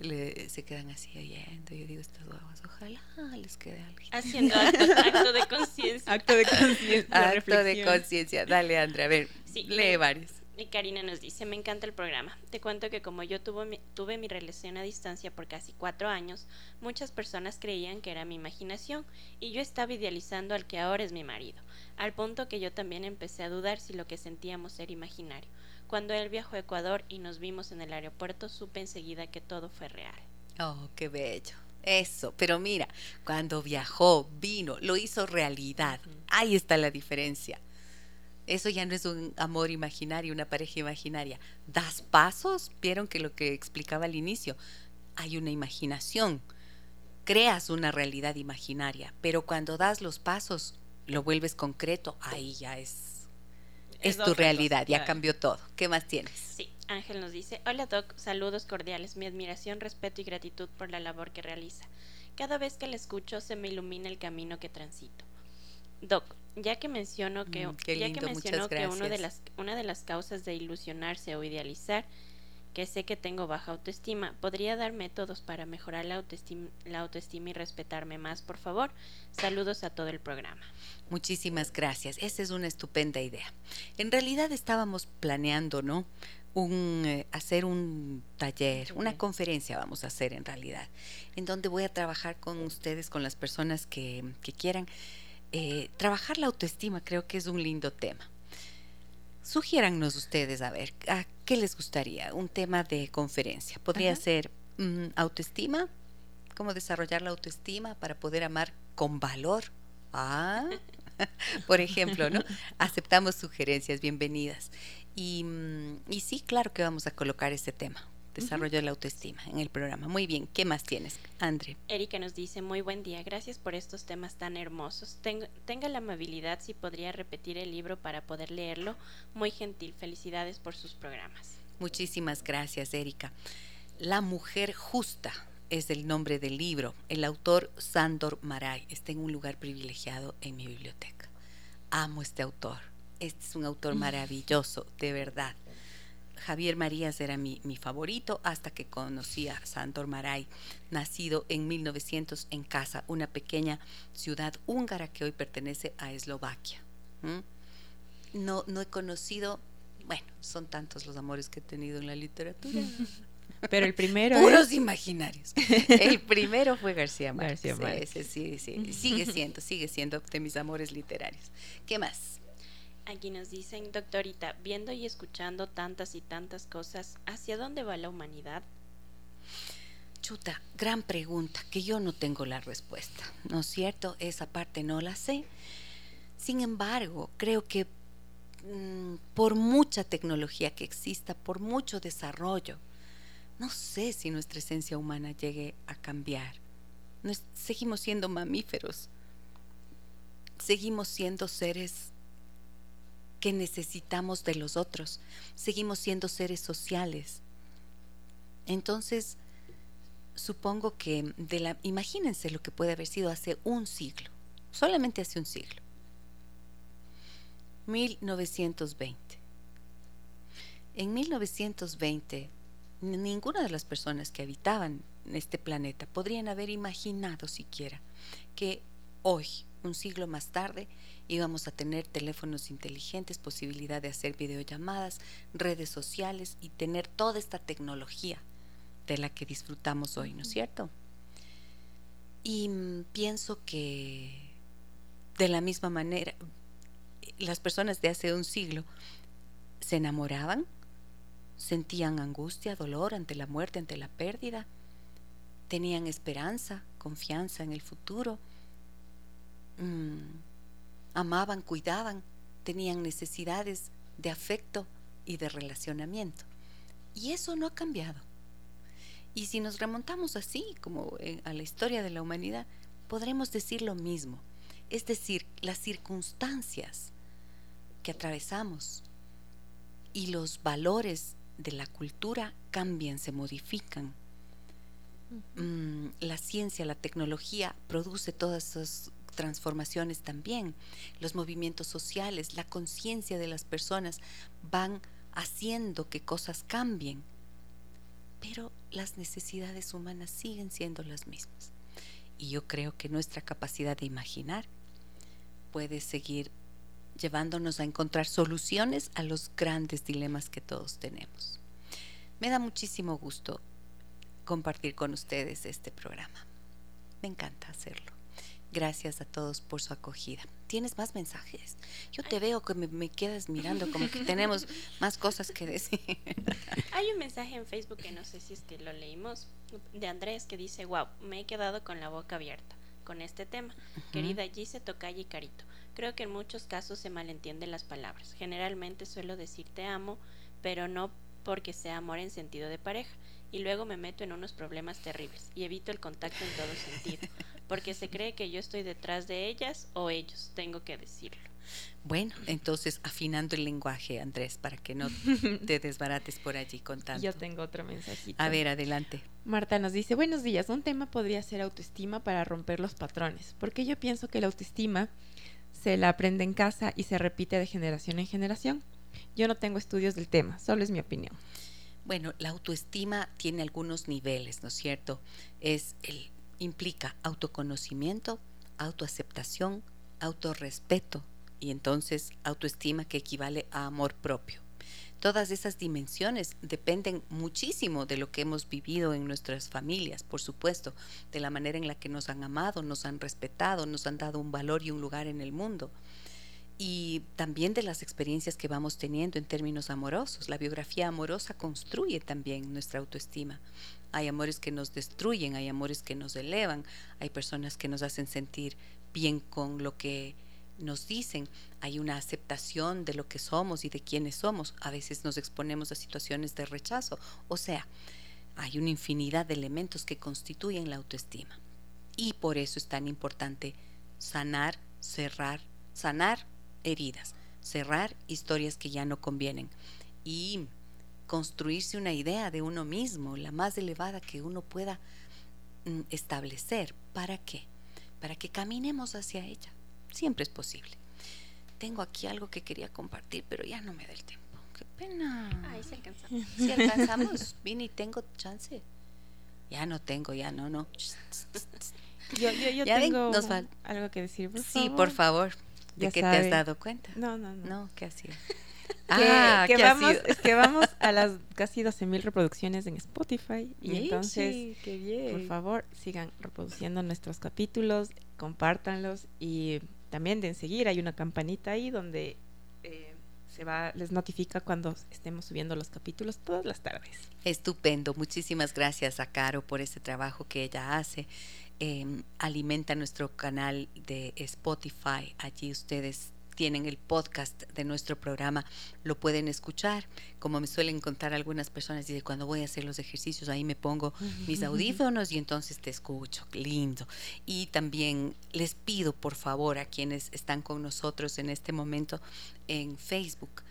se quedan así oyendo. Yo digo, estas guaguas, ojalá les quede algo.
Haciendo acto, de conciencia.
Acto de conciencia.
Acto de conciencia. Dale, Andrea, a ver, lee varios.
Y Karina nos dice, me encanta el programa. Te cuento que como yo tuve mi, tuve mi relación a distancia por casi cuatro años, muchas personas creían que era mi imaginación y yo estaba idealizando al que ahora es mi marido, al punto que yo también empecé a dudar si lo que sentíamos era imaginario. Cuando él viajó a Ecuador y nos vimos en el aeropuerto, supe enseguida que todo fue real.
Oh, qué bello. Eso, pero mira, cuando viajó, vino, lo hizo realidad. Ahí está la diferencia. Eso ya no es un amor imaginario, una pareja imaginaria. Das pasos, vieron que lo que explicaba al inicio, hay una imaginación, creas una realidad imaginaria, pero cuando das los pasos, lo vuelves concreto, ahí ya es, es, tu realidad, ya cambió todo. ¿Qué más tienes?
Sí, Ángel nos dice, hola Doc, saludos cordiales, mi admiración, respeto y gratitud por la labor que realiza. Cada vez que la escucho se me ilumina el camino que transito. Doc, ya que menciono que, mm, ya que, menciono que uno de las, una de las causas de ilusionarse o idealizar, que sé que tengo baja autoestima, ¿podría dar métodos para mejorar la autoestima, la autoestima y respetarme más, por favor? Saludos a todo el programa.
Muchísimas gracias. Esa es una estupenda idea. En realidad estábamos planeando, ¿no? Un, eh, hacer un taller, una conferencia vamos a hacer en realidad, en donde voy a trabajar con ustedes, con las personas que, que quieran eh, trabajar la autoestima creo que es un lindo tema. Sugiérannos ustedes, a ver, ¿a qué les gustaría? Un tema de conferencia. Podría ser mm, autoestima, cómo desarrollar la autoestima para poder amar con valor. Ah, [laughs] por ejemplo, ¿no? Aceptamos sugerencias, bienvenidas. Y, mm, y sí, claro que vamos a colocar ese tema desarrollo de la autoestima en el programa. Muy bien, ¿qué más tienes, Andre?
Erika nos dice, muy buen día, gracias por estos temas tan hermosos. tenga la amabilidad si podría repetir el libro para poder leerlo. Muy gentil, felicidades por sus programas.
Muchísimas gracias, Erika. La mujer justa es el nombre del libro. El autor Sandor Maray está en un lugar privilegiado en mi biblioteca. Amo este autor. Este es un autor maravilloso, de verdad. Javier Marías era mi, favorito hasta que conocí a Sandor Maray, nacido en 1900 en Casa, una pequeña ciudad húngara que hoy pertenece a Eslovaquia. No, no he conocido, bueno, son tantos los amores que he tenido en la literatura. [laughs]
Pero el primero.
Puros imaginarios. El primero fue García Márquez. García sí, sí, sigue siendo, sigue siendo de mis amores literarios. ¿Qué más?
Aquí nos dicen, doctorita, viendo y escuchando tantas y tantas cosas, ¿hacia dónde va la humanidad?
Chuta, gran pregunta, que yo no tengo la respuesta, ¿no es cierto? Esa parte no la sé. Sin embargo, creo que mm, por mucha tecnología que exista, por mucho desarrollo, no sé si nuestra esencia humana llegue a cambiar. seguimos siendo mamíferos, seguimos siendo seres que necesitamos de los otros. Seguimos siendo seres sociales. Entonces, supongo que de la imagínense lo que puede haber sido hace un siglo, solamente hace un siglo. 1920. En 1920, ninguna de las personas que habitaban este planeta podrían haber imaginado siquiera que hoy, un siglo más tarde, íbamos a tener teléfonos inteligentes, posibilidad de hacer videollamadas, redes sociales y tener toda esta tecnología de la que disfrutamos hoy, ¿no es cierto? Y pienso que de la misma manera, las personas de hace un siglo se enamoraban, sentían angustia, dolor ante la muerte, ante la pérdida, tenían esperanza, confianza en el futuro, mm, amaban, cuidaban, tenían necesidades de afecto y de relacionamiento. Y eso no ha cambiado. Y si nos remontamos así, como eh, a la historia de la humanidad, podremos decir lo mismo. Es decir, las circunstancias que atravesamos y los valores de la cultura cambian, se modifican. Mm, la ciencia, la tecnología produce todas esas transformaciones también. Los movimientos sociales, la conciencia de las personas van haciendo que cosas cambien. Pero las necesidades humanas siguen siendo las mismas. Y yo creo que nuestra capacidad de imaginar puede seguir llevándonos a encontrar soluciones a los grandes dilemas que todos tenemos. Me da muchísimo gusto compartir con ustedes este programa. Me encanta hacerlo. Gracias a todos por su acogida. ¿Tienes más mensajes? Yo te veo que me, quedas mirando como que tenemos [laughs] más cosas que decir.
Hay un mensaje en Facebook que no sé si es que lo leímos, de Andrés que dice, wow, me he quedado con la boca abierta con este tema. Querida Gise, Tocaya y Carito, creo que en muchos casos se malentienden las palabras. Generalmente suelo decir te amo, pero no porque sea amor en sentido de pareja. Y luego me meto en unos problemas terribles y evito el contacto en todo sentido, [laughs] porque se cree que yo estoy detrás de ellas o ellos, tengo que decirlo.
Bueno, entonces afinando el lenguaje, Andrés, para que no [laughs] te desbarates por allí contando.
Yo tengo otro mensajito.
A ver, adelante.
Marta nos dice, buenos días, un tema podría ser autoestima para romper los patrones, porque yo pienso que la autoestima se la aprende en casa y se repite de generación en generación. Yo no tengo estudios del tema, solo es mi opinión.
Bueno, la autoestima tiene algunos niveles, ¿no es cierto? Es el implica autoconocimiento, autoaceptación, autorrespeto, y entonces autoestima que equivale a amor propio. Todas esas dimensiones dependen muchísimo de lo que hemos vivido en nuestras familias, por supuesto, de la manera en la que nos han amado, nos han respetado, nos han dado un valor y un lugar en el mundo. Y también de las experiencias que vamos teniendo en términos amorosos. La biografía amorosa construye también nuestra autoestima. Hay amores que nos destruyen, hay amores que nos elevan, hay personas que nos hacen sentir bien con lo que nos dicen, hay una aceptación de lo que somos y de quiénes somos. A veces nos exponemos a situaciones de rechazo. O sea, hay una infinidad de elementos que constituyen la autoestima. Y por eso es tan importante sanar, cerrar, sanar heridas, cerrar historias que ya no convienen y construirse una idea de uno mismo, la más elevada que uno pueda mm, establecer. ¿Para qué? Para que caminemos hacia ella siempre es posible. Tengo aquí algo que quería compartir, pero ya no me da el tiempo. Qué pena.
Ahí se alcanzamos.
Si alcanzamos, vine y tengo chance. Ya no tengo, ya no, no.
Yo, yo, yo tengo algo que decir, por
Sí, por favor. ¿De qué te has dado cuenta?
No, no, no.
No, ¿qué ha sido?
Ah, que, vamos, es que vamos a las casi 12 mil reproducciones en Spotify y entonces, por favor, sigan reproduciendo nuestros capítulos, compártanlos y también de seguir. Hay una campanita ahí donde eh, se va, les notifica cuando estemos subiendo los capítulos todas las tardes.
Estupendo. Muchísimas gracias a Caro por ese trabajo que ella hace. Em, alimenta nuestro canal de Spotify. Allí ustedes tienen el podcast de nuestro programa, lo pueden escuchar. Como me suelen contar algunas personas, dice, cuando voy a hacer los ejercicios, ahí me pongo mis audífonos y entonces te escucho. Lindo. Y también les pido, por favor, a quienes están con nosotros en este momento en Facebook,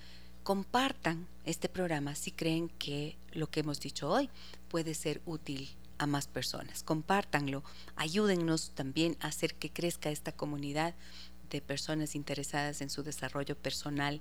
compartan este programa si creen que lo que hemos dicho hoy puede ser útil a más personas. Compártanlo, ayúdennos también a hacer que crezca esta comunidad de personas interesadas en su desarrollo personal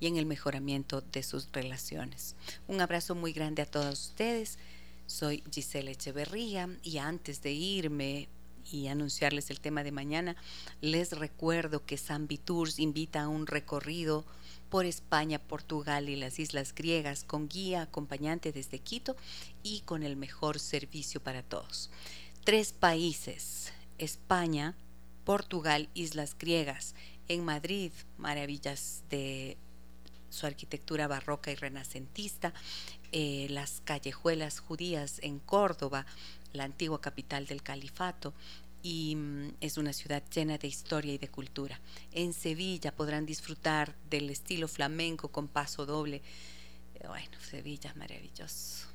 y en el mejoramiento de sus relaciones. Un abrazo muy grande a todos ustedes. Soy Gisela Echeverría y antes de irme y anunciarles el tema de mañana, les recuerdo que Zambi Tours invita a un recorrido por España, Portugal y las islas griegas con guía acompañante desde Quito y con el mejor servicio para todos. Tres países, España, Portugal, islas griegas. En Madrid, maravillas de su arquitectura barroca y renacentista, eh, las callejuelas judías en Córdoba, la antigua capital del califato, y mm, es una ciudad llena de historia y de cultura. En Sevilla podrán disfrutar del estilo flamenco con paso doble. Bueno, Sevilla, maravilloso.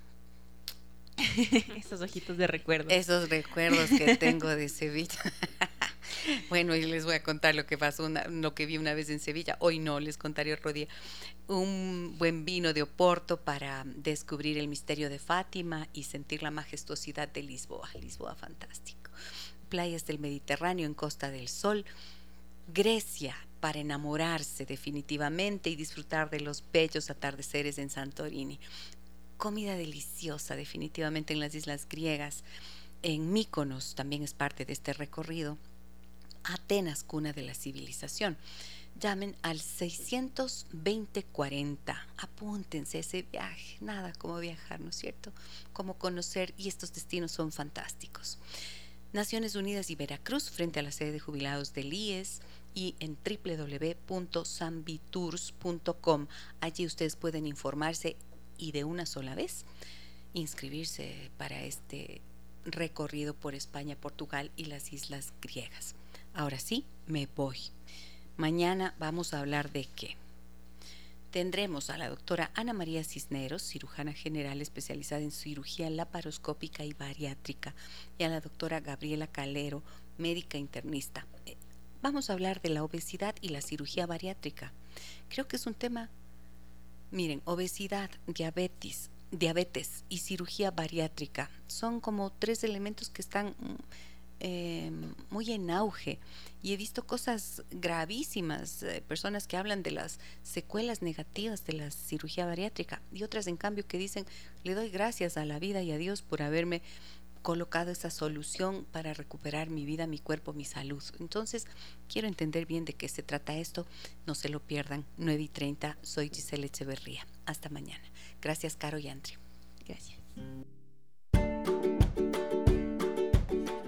[laughs]
Esos ojitos de recuerdo.
Esos recuerdos que tengo de Sevilla. [laughs] bueno, y les voy a contar lo que pasó, lo que vi una vez en Sevilla. Hoy no, les contaré otro día. Un buen vino de Oporto para descubrir el misterio de Fátima y sentir la majestuosidad de Lisboa. Lisboa fantástico. Playas del Mediterráneo en Costa del Sol. Grecia para enamorarse definitivamente y disfrutar de los bellos atardeceres en Santorini. Comida deliciosa definitivamente en las islas griegas. En Míconos también es parte de este recorrido Atenas, cuna de la civilización. Llamen al 620-40. Apúntense ese viaje. Nada como viajar, ¿no es cierto? Como conocer y estos destinos son fantásticos. Naciones Unidas y Veracruz frente a la sede de jubilados del IES y en www.sambitours.com. Allí ustedes pueden informarse y de una sola vez inscribirse para este recorrido por España, Portugal y las islas griegas. Ahora sí, me voy. Mañana vamos a hablar de qué. Tendremos a la doctora Ana María Cisneros, cirujana general especializada en cirugía laparoscópica y bariátrica, y a la doctora Gabriela Calero, médica internista. Eh, vamos a hablar de la obesidad y la cirugía bariátrica. Creo que es un tema, miren, obesidad, diabetes, diabetes y cirugía bariátrica son como tres elementos que están mm, eh, muy en auge y he visto cosas gravísimas, eh, personas que hablan de las secuelas negativas de la cirugía bariátrica y otras en cambio que dicen, le doy gracias a la vida y a Dios por haberme colocado esa solución para recuperar mi vida, mi cuerpo, mi salud. Entonces, quiero entender bien de qué se trata esto. No se lo pierdan. 9 y 30, soy Giselle Echeverría. Hasta mañana. Gracias, Caro y André.
Gracias.